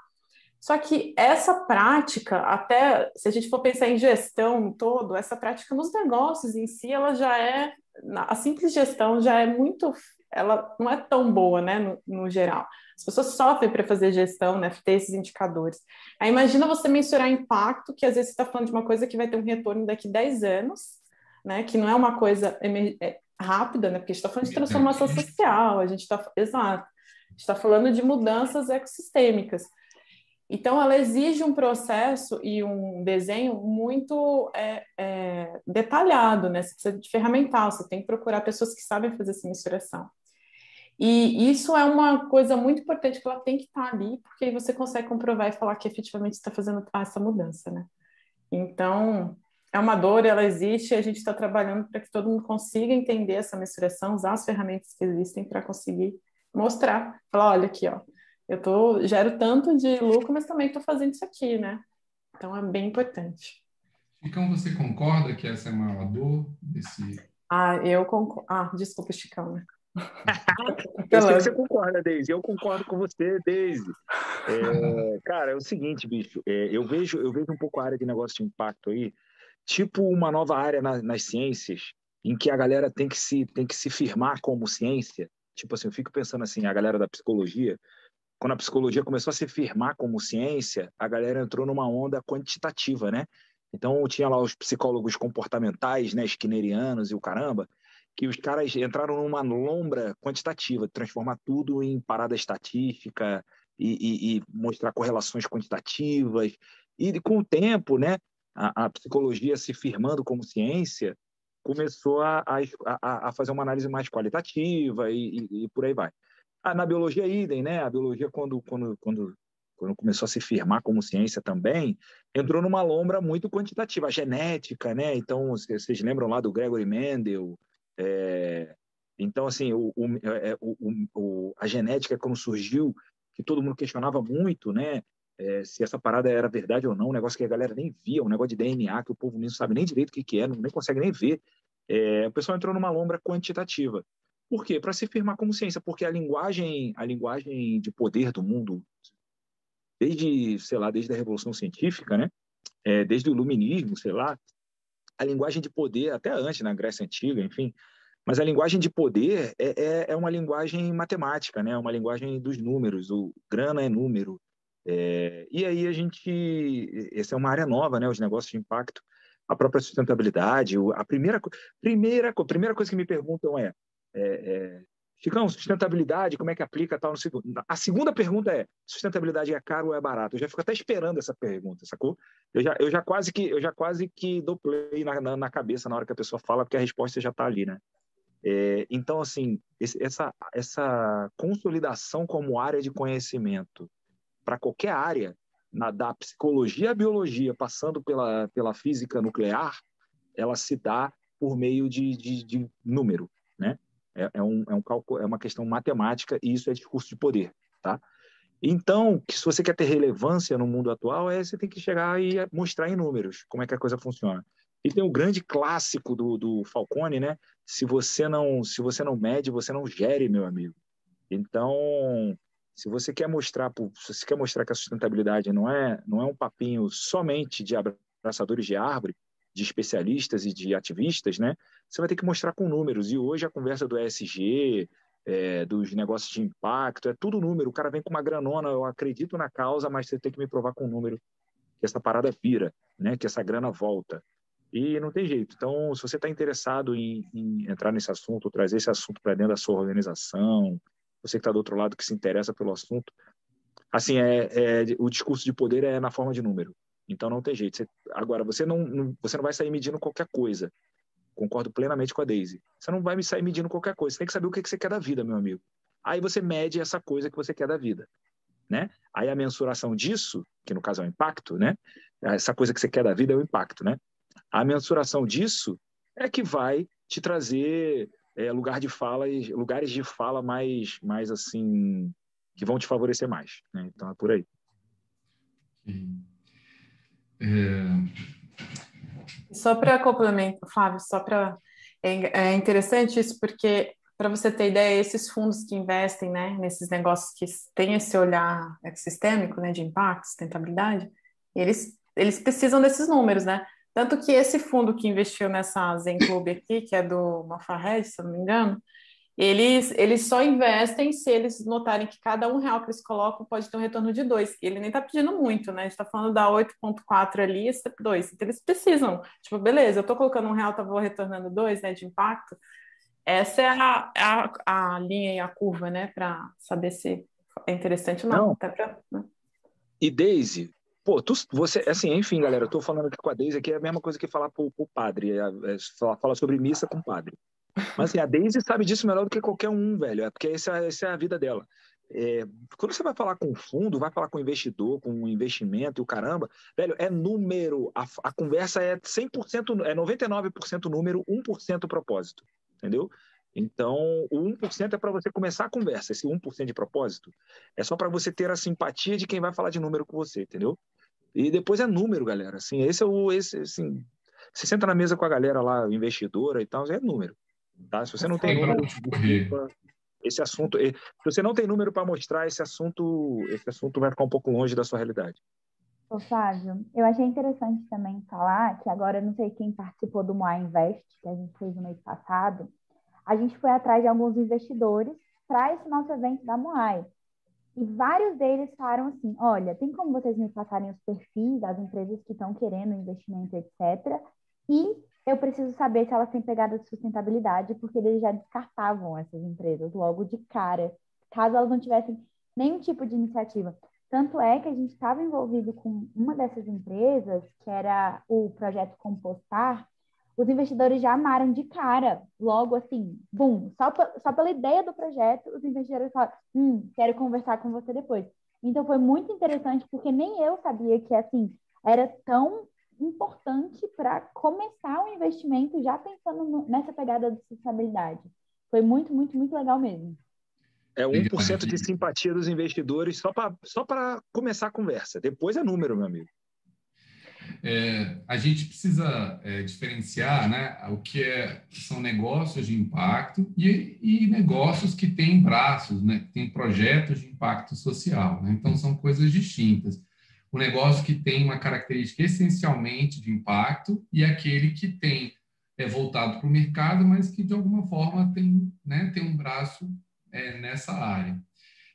Só que essa prática, até se a gente for pensar em gestão todo, essa prática nos negócios em si, ela já é, a simples gestão já é muito, ela não é tão boa, né, no, no geral. As pessoas sofrem para fazer gestão, né? Ter esses indicadores. Aí imagina você mensurar impacto, que às vezes você está falando de uma coisa que vai ter um retorno daqui 10 anos, né? Que não é uma coisa é, rápida, né? Porque a gente está falando de transformação social, a gente está. Exato. A gente está falando de mudanças ecossistêmicas. Então, ela exige um processo e um desenho muito é, é, detalhado, né? Você precisa de ferramental, você tem que procurar pessoas que sabem fazer essa mensuração. E isso é uma coisa muito importante que ela tem que estar ali, porque aí você consegue comprovar e falar que efetivamente está fazendo essa mudança, né? Então, é uma dor, ela existe, e a gente está trabalhando para que todo mundo consiga entender essa mensuração, usar as ferramentas que existem para conseguir mostrar, falar, olha aqui, ó, eu tô, gero tanto de lucro, mas também estou fazendo isso aqui, né? Então é bem importante. Chicão, você concorda que essa é a maior dor desse. Ah, eu concordo. Ah, desculpa, Chicão, né? eu sei que você concorda, Deise. Eu concordo com você, Deise. É, cara, é o seguinte, bicho. É, eu, vejo, eu vejo um pouco a área de negócio de impacto aí, tipo uma nova área na, nas ciências, em que a galera tem que, se, tem que se firmar como ciência. Tipo assim, eu fico pensando assim, a galera da psicologia quando a psicologia começou a se firmar como ciência, a galera entrou numa onda quantitativa, né? Então tinha lá os psicólogos comportamentais, né, skinnerianos e o caramba, que os caras entraram numa lombra quantitativa, transformar tudo em parada estatística e, e, e mostrar correlações quantitativas. E com o tempo, né, a, a psicologia se firmando como ciência, começou a, a, a, fazer uma análise mais qualitativa e, e, e por aí vai. Ah, na biologia, idem, né? A biologia, quando, quando, quando, quando começou a se firmar como ciência também, entrou numa lombra muito quantitativa. A genética, né? Então, vocês lembram lá do Gregory Mendel? É... Então, assim, o, o, é, o, a genética, quando surgiu, que todo mundo questionava muito, né? É, se essa parada era verdade ou não, um negócio que a galera nem via, um negócio de DNA que o povo nem sabe nem direito o que, que é, nem consegue nem ver. É, o pessoal entrou numa lombra quantitativa. Por quê? Para se firmar como ciência, porque a linguagem, a linguagem de poder do mundo, desde, sei lá, desde a Revolução Científica, né? É, desde o Iluminismo, sei lá, a linguagem de poder, até antes, na Grécia Antiga, enfim, mas a linguagem de poder é, é, é uma linguagem matemática, né? Uma linguagem dos números, o grana é número. É, e aí a gente, essa é uma área nova, né? Os negócios de impacto, a própria sustentabilidade, a primeira, primeira, primeira coisa que me perguntam é, é, é, Chicão, sustentabilidade, como é que aplica tal? A segunda pergunta é: sustentabilidade é caro ou é barato? Eu já fico até esperando essa pergunta, sacou? Eu já, eu já quase que eu já quase que dou play na, na, na cabeça na hora que a pessoa fala, porque a resposta já está ali, né? É, então, assim, esse, essa, essa consolidação como área de conhecimento para qualquer área, na, da psicologia à biologia, passando pela, pela física nuclear, ela se dá por meio de, de, de número, né? É, é, um, é, um cálculo, é uma questão matemática e isso é discurso de poder, tá? Então, que se você quer ter relevância no mundo atual, é você tem que chegar e mostrar em números como é que a coisa funciona. E tem o grande clássico do, do Falcone, né? Se você não se você não mede, você não gere, meu amigo. Então, se você quer mostrar, se você quer mostrar que a sustentabilidade não é não é um papinho somente de abraçadores de árvore, de especialistas e de ativistas, né? Você vai ter que mostrar com números. E hoje a conversa do ESG, é, dos negócios de impacto, é tudo número. O cara vem com uma granona, eu acredito na causa, mas você tem que me provar com número que essa parada vira, né? Que essa grana volta. E não tem jeito. Então, se você está interessado em, em, entrar nesse assunto, trazer esse assunto para dentro da sua organização, você que está do outro lado que se interessa pelo assunto, assim, é, é, o discurso de poder é na forma de número. Então não tem jeito. Você, agora, você não, não, você não vai sair medindo qualquer coisa. Concordo plenamente com a Daisy. Você não vai me sair medindo qualquer coisa. Você tem que saber o que, que você quer da vida, meu amigo. Aí você mede essa coisa que você quer da vida. Né? Aí a mensuração disso, que no caso é o impacto, né? Essa coisa que você quer da vida é o impacto, né? A mensuração disso é que vai te trazer é, lugar de fala, lugares de fala mais, mais assim, que vão te favorecer mais. Né? Então é por aí. É... Só para complementar, Flávio, só para. É, é interessante isso, porque, para você ter ideia, esses fundos que investem né, nesses negócios que têm esse olhar sistêmico né, de impacto, sustentabilidade, eles, eles precisam desses números, né? Tanto que esse fundo que investiu nessa Zen Club aqui, que é do Mafahed, se eu não me engano, eles, eles só investem se eles notarem que cada um real que eles colocam pode ter um retorno de dois. Ele nem está pedindo muito, né? A gente está falando da 8,4 ali, é dois. Então, eles precisam. Tipo, beleza, eu estou colocando um real, tá, vou retornando dois, né, de impacto. Essa é a, a, a linha e a curva, né, para saber se é interessante ou não. não. Até pra, né? E Daisy, pô, tu, você, assim, enfim, galera, eu tô falando aqui com a Daisy, aqui é a mesma coisa que falar pro, pro padre, é, é, falar sobre missa com o padre. Mas assim, a Daisy sabe disso melhor do que qualquer um, velho, é porque essa, essa é a vida dela. É, quando você vai falar com fundo, vai falar com investidor, com investimento e o caramba, velho, é número. A, a conversa é 100%, é 99% número, 1% propósito, entendeu? Então, o 1% é para você começar a conversa. Esse 1% de propósito é só para você ter a simpatia de quem vai falar de número com você, entendeu? E depois é número, galera. Assim, esse é o. Esse, assim, você senta na mesa com a galera lá, investidora e tal, é número. Tá? Se você não tem número, esse assunto. Se você não tem número para mostrar, esse assunto, esse assunto vai ficar um pouco longe da sua realidade. Ô, Flávio, eu achei interessante também falar que agora, não sei quem participou do Moa Invest, que a gente fez no mês passado, a gente foi atrás de alguns investidores para esse nosso evento da Moai. E vários deles falaram assim: olha, tem como vocês me passarem os perfis das empresas que estão querendo investimento, etc. E eu preciso saber se elas têm pegada de sustentabilidade, porque eles já descartavam essas empresas logo de cara, caso elas não tivessem nenhum tipo de iniciativa. Tanto é que a gente estava envolvido com uma dessas empresas, que era o projeto Compostar, os investidores já amaram de cara, logo assim, bum, só, só pela ideia do projeto, os investidores falaram, hum, quero conversar com você depois. Então foi muito interessante, porque nem eu sabia que, assim, era tão importante para começar o investimento já pensando no, nessa pegada de sustentabilidade. Foi muito, muito, muito legal mesmo. É 1% de simpatia dos investidores só para só começar a conversa. Depois é número, meu amigo é, a gente precisa é, diferenciar né, o que é, são negócios de impacto e, e negócios que têm braços, né, que têm projetos de impacto social. Né? Então, são coisas distintas. O negócio que tem uma característica essencialmente de impacto e aquele que tem é voltado para o mercado, mas que de alguma forma tem, né, tem um braço é, nessa área.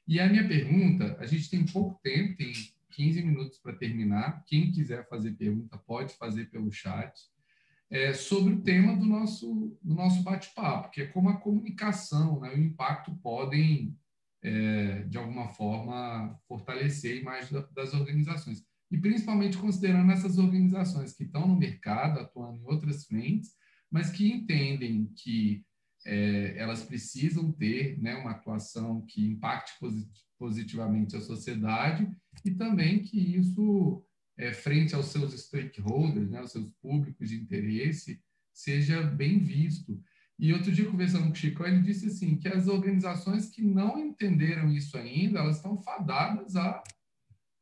E a minha pergunta, a gente tem pouco tempo, tem 15 minutos para terminar. Quem quiser fazer pergunta, pode fazer pelo chat. É, sobre o tema do nosso, do nosso bate-papo, que é como a comunicação né, e o impacto podem, é, de alguma forma, fortalecer a imagem das organizações. E principalmente considerando essas organizações que estão no mercado, atuando em outras frentes, mas que entendem que é, elas precisam ter né, uma atuação que impacte positivamente a sociedade e também que isso, é, frente aos seus stakeholders, né, aos seus públicos de interesse, seja bem visto. E outro dia, conversando com o Chico, ele disse assim, que as organizações que não entenderam isso ainda, elas estão fadadas à,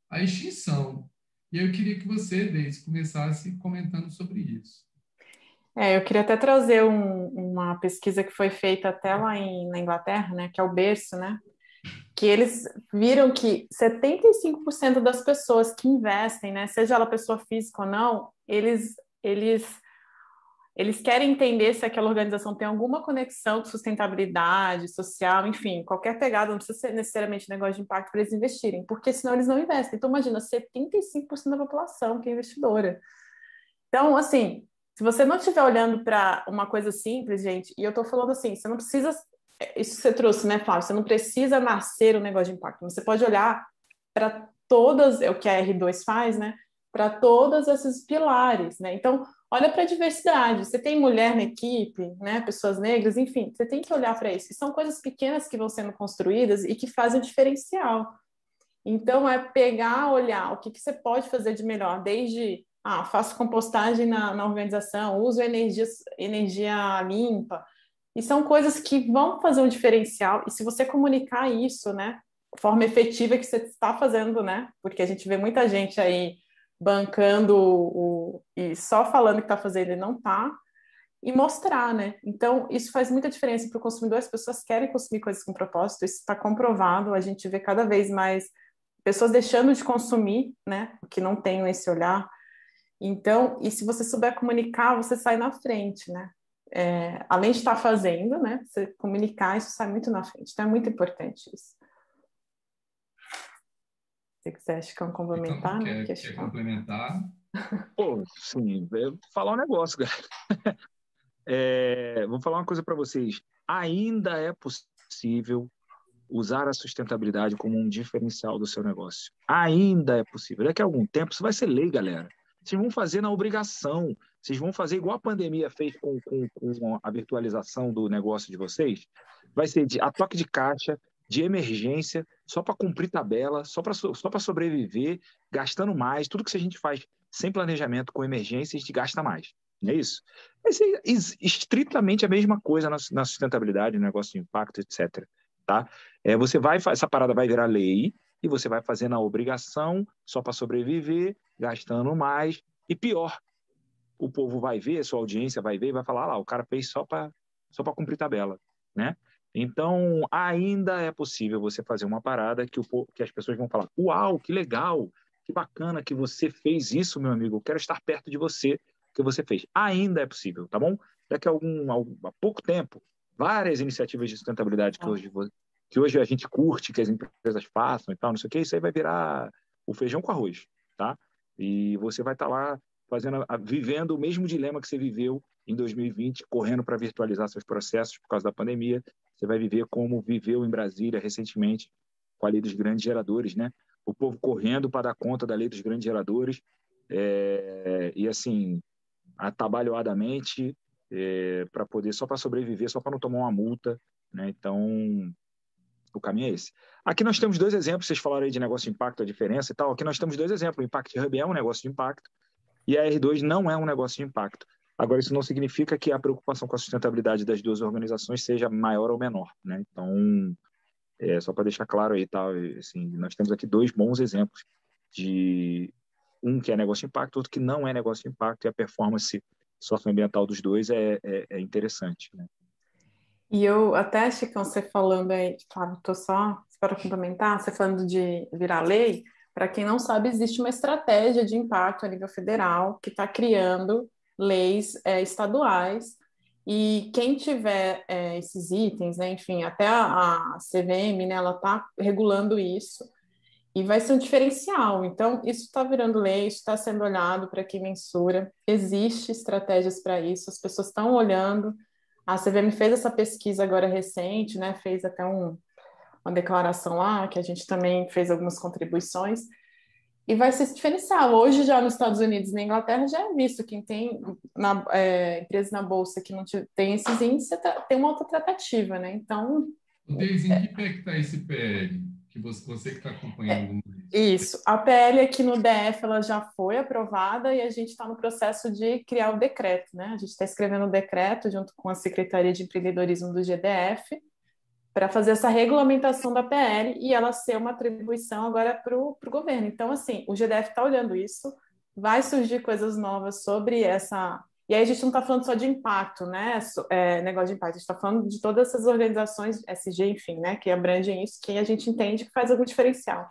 à extinção. E eu queria que você, Deise, começasse comentando sobre isso. É, eu queria até trazer um, uma pesquisa que foi feita até lá em, na Inglaterra, né, que é o berço, né, que eles viram que 75% das pessoas que investem, né, seja ela pessoa física ou não, eles, eles, eles querem entender se aquela organização tem alguma conexão com sustentabilidade social, enfim, qualquer pegada, não precisa ser necessariamente negócio de impacto para eles investirem, porque senão eles não investem. Então, imagina, 75% da população que é investidora. Então, assim, se você não estiver olhando para uma coisa simples, gente, e eu estou falando assim, você não precisa é, isso você trouxe, né, Flávio? Você não precisa nascer um negócio de impacto. Você pode olhar para todas, é o que a R2 faz, né? Para todos esses pilares, né? Então, olha para a diversidade. Você tem mulher na equipe, né? Pessoas negras, enfim, você tem que olhar para isso. São coisas pequenas que vão sendo construídas e que fazem diferencial. Então, é pegar, olhar o que, que você pode fazer de melhor, desde ah, faço compostagem na, na organização, uso energia, energia limpa, e são coisas que vão fazer um diferencial. E se você comunicar isso, né, forma efetiva que você está fazendo, né? Porque a gente vê muita gente aí bancando o, e só falando que está fazendo e não está, e mostrar, né? Então, isso faz muita diferença para o consumidor. As pessoas querem consumir coisas com propósito, isso está comprovado. A gente vê cada vez mais pessoas deixando de consumir, né? Que não tenham esse olhar. Então, e se você souber comunicar, você sai na frente, né? é, além de estar fazendo, né? Você comunicar, isso sai muito na frente. Então é muito importante isso. Se você quiser, é um complementar, então, né? Quer, quer complementar? Pô, sim, vou falar um negócio, galera. É, vou falar uma coisa para vocês. Ainda é possível usar a sustentabilidade como um diferencial do seu negócio. Ainda é possível. Daqui a algum tempo isso vai ser lei, galera. Vocês vão fazer na obrigação. Vocês vão fazer igual a pandemia fez com, com, com a virtualização do negócio de vocês. Vai ser de, a toque de caixa, de emergência, só para cumprir tabela, só para só sobreviver, gastando mais. Tudo que a gente faz sem planejamento, com emergência, a gente gasta mais. Não é isso? Vai ser estritamente a mesma coisa na, na sustentabilidade, no negócio de impacto, etc. Tá? É, você vai, essa parada vai virar lei e você vai fazer na obrigação só para sobreviver, gastando mais e pior, o povo vai ver, sua audiência vai ver e vai falar ah lá, o cara fez só para só para cumprir tabela, né? Então, ainda é possível você fazer uma parada que, o, que as pessoas vão falar: Uau, que legal, que bacana que você fez isso, meu amigo. Eu quero estar perto de você que você fez. Ainda é possível, tá bom? Daqui a, algum, a pouco tempo, várias iniciativas de sustentabilidade que, ah. hoje, que hoje a gente curte, que as empresas façam e tal, não sei o que, isso aí vai virar o feijão com arroz, tá? E você vai estar tá lá fazendo, vivendo o mesmo dilema que você viveu em 2020, correndo para virtualizar seus processos por causa da pandemia. Você vai viver como viveu em Brasília recentemente com a lei dos grandes geradores, né? O povo correndo para dar conta da lei dos grandes geradores. É, e assim, atabalhoadamente é, para poder só para sobreviver, só para não tomar uma multa, né? Então o caminho é esse. Aqui nós temos dois exemplos, vocês falaram aí de negócio de impacto, a diferença e tal. Aqui nós temos dois exemplos. O Impact Hub é um negócio de impacto e a R2 não é um negócio de impacto. Agora, isso não significa que a preocupação com a sustentabilidade das duas organizações seja maior ou menor, né? Então, é, só para deixar claro aí, tá? Assim, nós temos aqui dois bons exemplos de um que é negócio de impacto, outro que não é negócio de impacto, e a performance socioambiental dos dois é, é, é interessante. Né? E eu até, Chicão, você falando aí, Flávio, estou só para complementar, você falando de virar lei, para quem não sabe, existe uma estratégia de impacto a nível federal que está criando leis é, estaduais e quem tiver é, esses itens, né, enfim, até a, a CVM, né, ela está regulando isso e vai ser um diferencial. Então, isso está virando lei, isso está sendo olhado para quem mensura, existe estratégias para isso, as pessoas estão olhando. A CVM fez essa pesquisa agora recente, né? Fez até um, uma declaração lá, que a gente também fez algumas contribuições, e vai ser diferencial. Hoje, já nos Estados Unidos e na Inglaterra, já é visto quem tem na, é, empresas na Bolsa que não tem esses índices, tem uma outra tratativa, né? Então... Deise, em que pé que está esse PL? que você, você que está acompanhando. É, isso. A PL aqui no DF ela já foi aprovada e a gente está no processo de criar o decreto, né? A gente está escrevendo o decreto junto com a Secretaria de Empreendedorismo do GDF para fazer essa regulamentação da PL e ela ser uma atribuição agora para o governo. Então, assim, o GDF está olhando isso, vai surgir coisas novas sobre essa e aí a gente não está falando só de impacto, né? É, negócio de impacto, a gente está falando de todas essas organizações, SG, enfim, né? Que abrangem isso, que a gente entende que faz algum diferencial.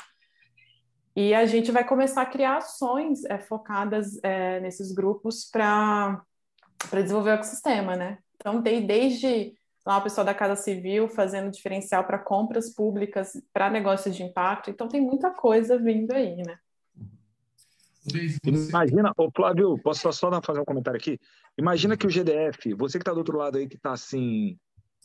E a gente vai começar a criar ações é, focadas é, nesses grupos para desenvolver o ecossistema, né? Então, desde lá o pessoal da Casa Civil fazendo diferencial para compras públicas, para negócios de impacto. Então, tem muita coisa vindo aí, né? Imagina, ô Flávio, posso só fazer um comentário aqui? Imagina que o GDF, você que está do outro lado aí, que está assim,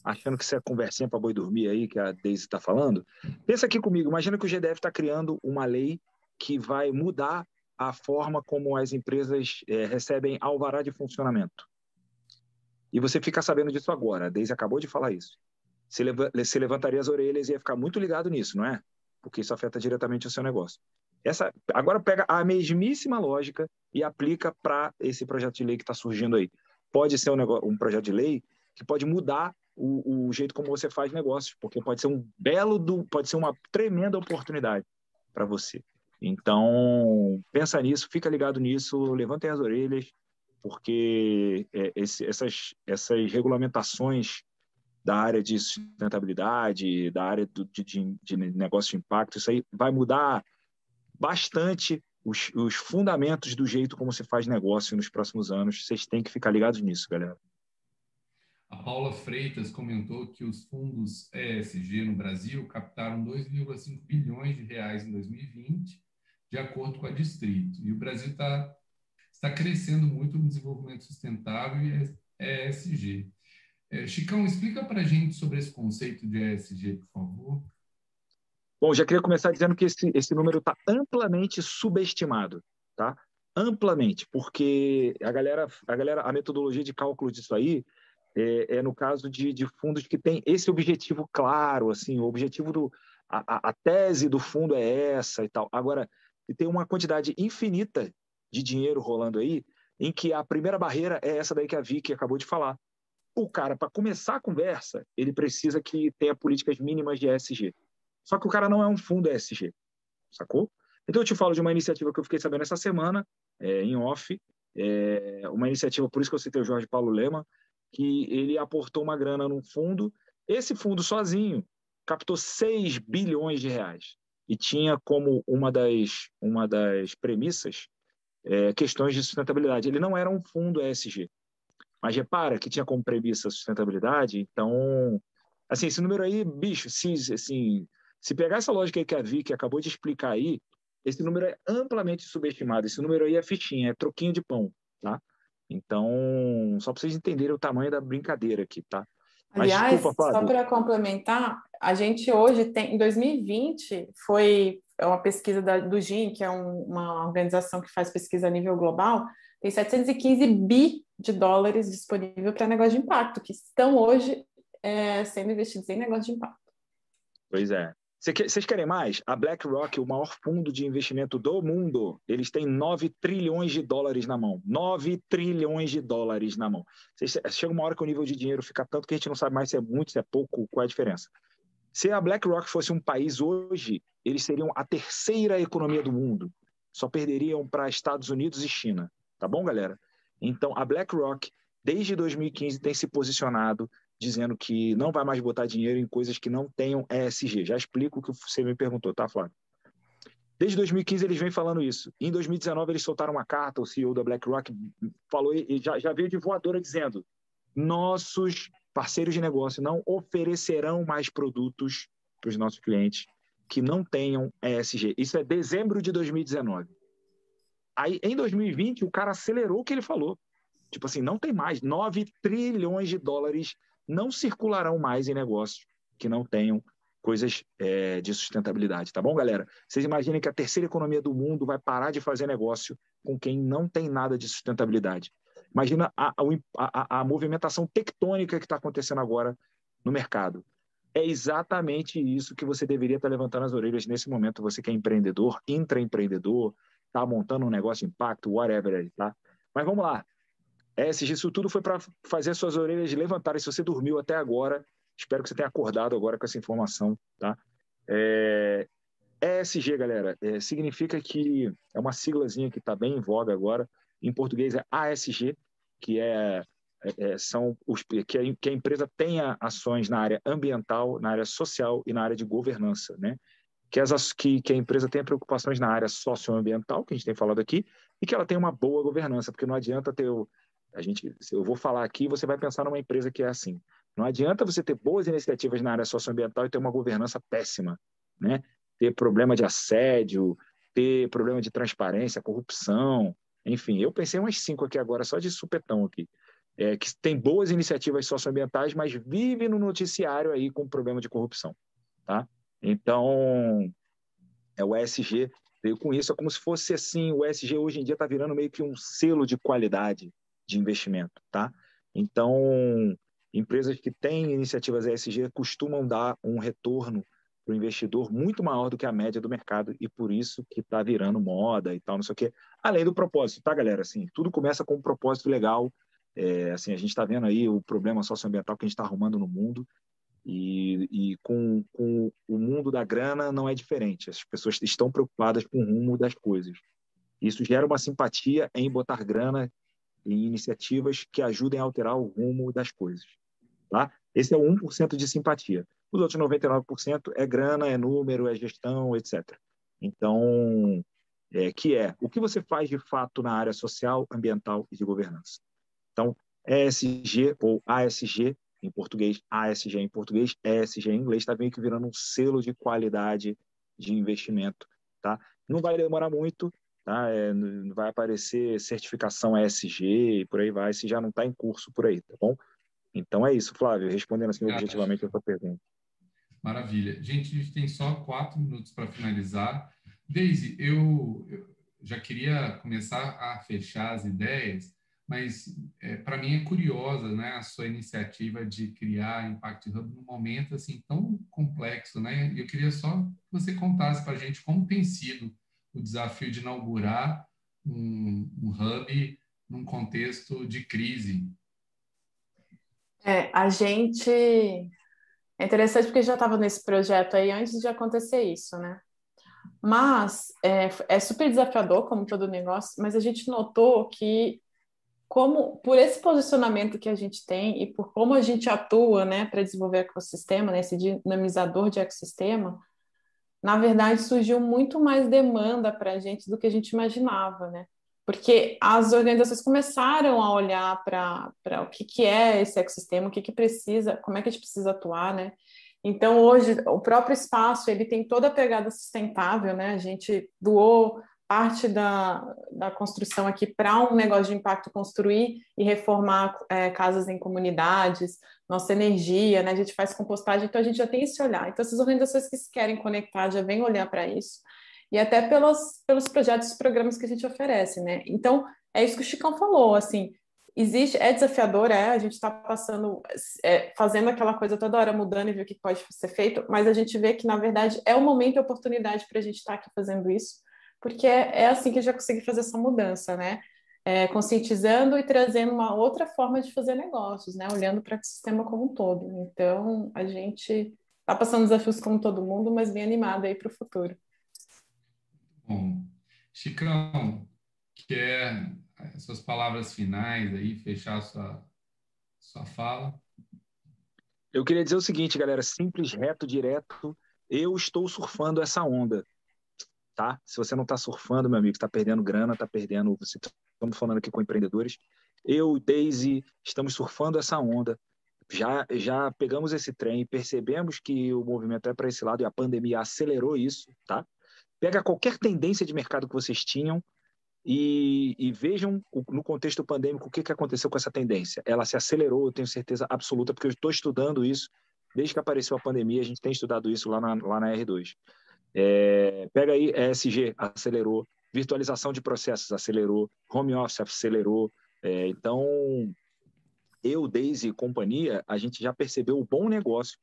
achando que isso é conversinha para boi dormir aí, que a Deise está falando, pensa aqui comigo, imagina que o GDF está criando uma lei que vai mudar a forma como as empresas é, recebem alvará de funcionamento. E você fica sabendo disso agora, a Deise acabou de falar isso. Você, você levantaria as orelhas e ia ficar muito ligado nisso, não é? Porque isso afeta diretamente o seu negócio. Essa, agora pega a mesmíssima lógica e aplica para esse projeto de lei que está surgindo aí. Pode ser um, negócio, um, projeto de lei que pode mudar o, o, jeito como você faz negócios, porque pode ser um belo, do, pode ser uma tremenda oportunidade para você. Então, pensa nisso, fica ligado nisso, levantem as orelhas, porque é, esse, essas, essas regulamentações da área de sustentabilidade, da área do, de, de negócio de impacto, isso aí vai mudar bastante os, os, fundamentos do jeito como se faz negócio nos próximos anos. Vocês têm que ficar ligados nisso, galera. Paula Freitas comentou que os fundos ESG no Brasil captaram 2,5 bilhões de reais em 2020, de acordo com a Distrito. E o Brasil tá, está crescendo muito no desenvolvimento sustentável e ESG. É, Chicão, explica para a gente sobre esse conceito de ESG, por favor. Bom, já queria começar dizendo que esse, esse número está amplamente subestimado, tá? Amplamente, porque a galera, a galera, a metodologia de cálculo disso aí é, é no caso de, de, fundos que tem esse objetivo claro, assim, o objetivo do, a, a tese do fundo é essa e tal. Agora, tem uma quantidade infinita de dinheiro rolando aí, em que a primeira barreira é essa daí que a Vicky acabou de falar. O cara, para começar a conversa, ele precisa que tenha políticas mínimas de ESG. Só que o cara não é um fundo ESG, sacou? Então eu te falo de uma iniciativa que eu fiquei sabendo essa semana, é, em off, é, uma iniciativa, por isso que eu citei o Jorge Paulo Lema, que ele aportou uma grana num fundo. Esse fundo sozinho captou 6 bilhões de reais e tinha como uma das, uma das premissas é, questões de sustentabilidade. Ele não era um fundo ESG, mas repara que tinha como premissa sustentabilidade, então, assim, esse número aí, bicho, se, assim, se pegar essa lógica aí que a Vicky acabou de explicar aí, esse número é amplamente subestimado. Esse número aí é fichinha, é troquinho de pão, tá? Então, só para vocês entenderem o tamanho da brincadeira aqui, tá? Mas, Aliás, desculpa, só para complementar, a gente hoje tem, em 2020, foi uma pesquisa da, do GIN, que é um, uma organização que faz pesquisa a nível global, tem 715 bi de dólares disponível para negócio de impacto, que estão hoje é, sendo investidos em negócio de impacto. Pois é. Vocês querem mais? A BlackRock, o maior fundo de investimento do mundo, eles têm 9 trilhões de dólares na mão. 9 trilhões de dólares na mão. Chega uma hora que o nível de dinheiro fica tanto que a gente não sabe mais se é muito, se é pouco, qual é a diferença. Se a BlackRock fosse um país hoje, eles seriam a terceira economia do mundo. Só perderiam para Estados Unidos e China. Tá bom, galera? Então, a BlackRock, desde 2015, tem se posicionado dizendo que não vai mais botar dinheiro em coisas que não tenham ESG. Já explico o que você me perguntou, tá, Flávio? Desde 2015 eles vêm falando isso. Em 2019 eles soltaram uma carta, o CEO da BlackRock falou e já, já veio de voadora dizendo: nossos parceiros de negócio não oferecerão mais produtos para os nossos clientes que não tenham ESG. Isso é dezembro de 2019. Aí, em 2020, o cara acelerou o que ele falou. Tipo assim, não tem mais. 9 trilhões de dólares não circularão mais em negócios que não tenham coisas é, de sustentabilidade, tá bom, galera? Vocês imaginem que a terceira economia do mundo vai parar de fazer negócio com quem não tem nada de sustentabilidade. Imagina a, a, a movimentação tectônica que está acontecendo agora no mercado. É exatamente isso que você deveria estar tá levantando as orelhas nesse momento. Você que é empreendedor, intraempreendedor, está montando um negócio de impacto, whatever, tá? Mas vamos lá. ESG, isso tudo foi para fazer suas orelhas levantarem. Se você dormiu até agora, espero que você tenha acordado agora com essa informação, tá? É, ESG, galera, é, significa que é uma siglazinha que está bem em voga agora. Em português é ASG, que é, é, é são os que a, que a empresa tenha ações na área ambiental, na área social e na área de governança, né? Que, as, que, que a empresa tenha preocupações na área socioambiental, que a gente tem falado aqui, e que ela tenha uma boa governança, porque não adianta ter o, a gente, eu vou falar aqui, você vai pensar numa empresa que é assim. Não adianta você ter boas iniciativas na área socioambiental e ter uma governança péssima, né? Ter problema de assédio, ter problema de transparência, corrupção, enfim. Eu pensei umas cinco aqui agora só de supetão aqui, é, que tem boas iniciativas socioambientais, mas vive no noticiário aí com problema de corrupção, tá? Então, é o ESG veio com isso, é como se fosse assim, o ESG hoje em dia está virando meio que um selo de qualidade, de investimento, tá? Então, empresas que têm iniciativas ESG costumam dar um retorno para o investidor muito maior do que a média do mercado e por isso que está virando moda e tal, não sei o quê. Além do propósito, tá, galera? Assim, tudo começa com um propósito legal. É, assim, a gente está vendo aí o problema socioambiental que a gente está arrumando no mundo e, e com, com, o mundo da grana não é diferente. As pessoas estão preocupadas com o rumo das coisas. Isso gera uma simpatia em botar grana em iniciativas que ajudem a alterar o rumo das coisas. Tá? Esse é o 1% de simpatia. Os outros 99% é grana, é número, é gestão, etc. Então, é, que é o que você faz de fato na área social, ambiental e de governança. Então, ESG ou ASG em português, ASG em português, ESG em inglês, está meio que virando um selo de qualidade de investimento, tá? Não vai demorar muito, tá? É, vai aparecer certificação ESG e por aí vai, se já não está em curso por aí, tá bom? Então é isso, Flávio, respondendo assim objetivamente a sua pergunta. Maravilha. Gente, a gente tem só quatro minutos para finalizar. Daisy, eu, eu, já queria começar a fechar as ideias, mas é, para mim é curiosa né, a sua iniciativa de criar Impact Hub num momento assim tão complexo. Né? Eu queria só que você contasse para a gente como tem sido o desafio de inaugurar um, um hub num contexto de crise. É, a gente é interessante porque já estava nesse projeto aí antes de acontecer isso, né? Mas é, é super desafiador, como todo negócio, mas a gente notou que, como por esse posicionamento que a gente tem e por como a gente atua né, para desenvolver ecossistema, né, esse dinamizador de ecossistema, na verdade surgiu muito mais demanda para a gente do que a gente imaginava, né? Porque as organizações começaram a olhar para o que, que é esse ecossistema, o que, que precisa, como é que a gente precisa atuar, né? Então, hoje, o próprio espaço, ele tem toda a pegada sustentável, né? A gente doou parte da, da construção aqui para um negócio de impacto, construir e reformar é, casas em comunidades, nossa energia, né? A gente faz compostagem, então a gente já tem esse olhar. Então, essas organizações que se querem conectar já vêm olhar para isso e até pelos, pelos projetos e programas que a gente oferece, né? Então, é isso que o Chicão falou, assim, existe, é desafiador, é, a gente está passando, é, fazendo aquela coisa toda hora mudando e ver o que pode ser feito, mas a gente vê que, na verdade, é o momento e a oportunidade para a gente estar tá aqui fazendo isso, porque é, é, assim que a gente já consegue fazer essa mudança, né? É, conscientizando e trazendo uma outra forma de fazer negócios, né? Olhando para o sistema como um todo. Então, a gente está passando desafios como todo mundo, mas bem animada aí para o futuro. Bom, Chicão, quer suas palavras finais aí, fechar sua, sua fala? Eu queria dizer o seguinte, galera, simples, reto, direto. Eu estou surfando essa onda, tá? Se você não está surfando, meu amigo, está perdendo grana, está perdendo. Você estamos falando aqui com empreendedores. Eu, Daisy, estamos surfando essa onda. Já, já pegamos esse trem, percebemos que o movimento é para esse lado e a pandemia acelerou isso, tá? Pega qualquer tendência de mercado que vocês tinham e, e vejam no contexto pandêmico o que, que aconteceu com essa tendência. Ela se acelerou, eu tenho certeza absoluta, porque eu estou estudando isso desde que apareceu a pandemia, a gente tem estudado isso lá na, lá na R2. É, pega aí, ESG acelerou, virtualização de processos acelerou, home office acelerou. É, então, eu, Daisy e companhia, a gente já percebeu o bom negócio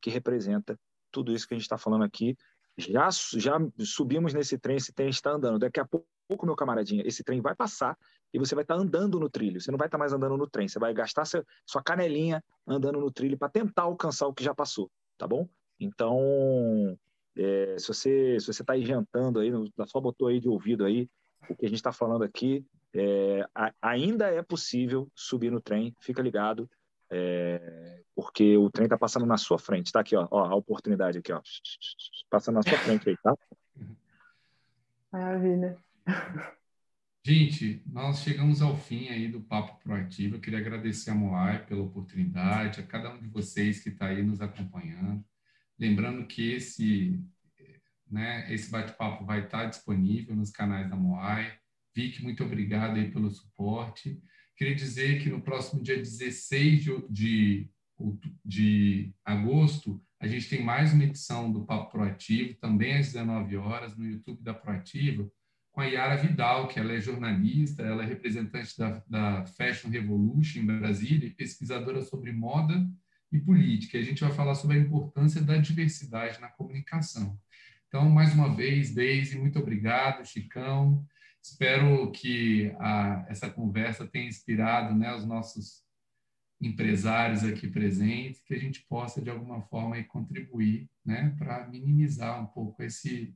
que representa tudo isso que a gente está falando aqui já, já subimos nesse trem, esse trem está andando. Daqui a pouco, meu camaradinha, esse trem vai passar e você vai estar andando no trilho. Você não vai estar mais andando no trem, você vai gastar seu, sua canelinha andando no trilho para tentar alcançar o que já passou, tá bom? Então, é, se você se você está aí jantando aí, só botou aí de ouvido aí o que a gente está falando aqui, é, a, ainda é possível subir no trem, fica ligado. É, porque o trem está passando na sua frente. Está aqui, ó, ó, a oportunidade aqui, ó, passando na sua frente aí, tá? Maravilha. Gente, nós chegamos ao fim aí do Papo Proativo. Eu queria agradecer a Moai pela oportunidade, a cada um de vocês que está aí nos acompanhando. Lembrando que esse, né, esse bate-papo vai estar tá disponível nos canais da Moai. Vic, muito obrigado aí pelo suporte. Queria dizer que no próximo dia 16 de, de, de agosto, a gente tem mais uma edição do Papo Proativo, também às 19 horas, no YouTube da Proativa, com a Yara Vidal, que ela é jornalista, ela é representante da, da Fashion Revolution em Brasília e pesquisadora sobre moda e política. A gente vai falar sobre a importância da diversidade na comunicação. Então, mais uma vez, Deise, muito obrigado, Chicão. Espero que a, essa conversa tenha inspirado né, os nossos empresários aqui presentes, que a gente possa, de alguma forma, contribuir né, para minimizar um pouco esse,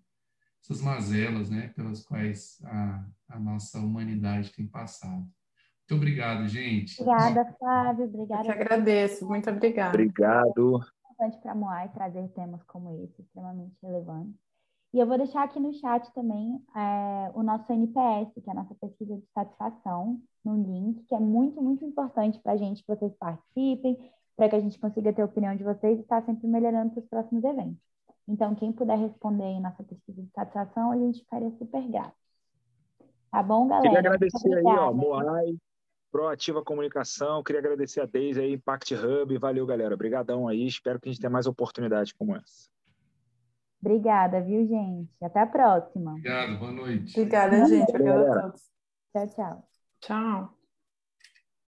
essas mazelas né, pelas quais a, a nossa humanidade tem passado. Muito obrigado, gente. Obrigada, Flávio. Obrigada. Eu que agradeço. Muito obrigada. Obrigado. É importante para a Moai trazer temas como esse, extremamente relevantes. E eu vou deixar aqui no chat também é, o nosso NPS, que é a nossa pesquisa de satisfação, no link, que é muito, muito importante para a gente que vocês participem, para que a gente consiga ter a opinião de vocês e estar tá sempre melhorando para os próximos eventos. Então, quem puder responder aí nossa pesquisa de satisfação, a gente ficaria super grato. Tá bom, galera? Queria agradecer aí, ó, Moai, Proativa Comunicação, queria agradecer a Deise aí, Impact Hub, valeu, galera. Obrigadão aí, espero que a gente tenha mais oportunidades como essa. Obrigada, viu, gente? Até a próxima. Obrigado, boa noite. Obrigada, gente. Obrigada a todos. Tchau, tchau. Tchau.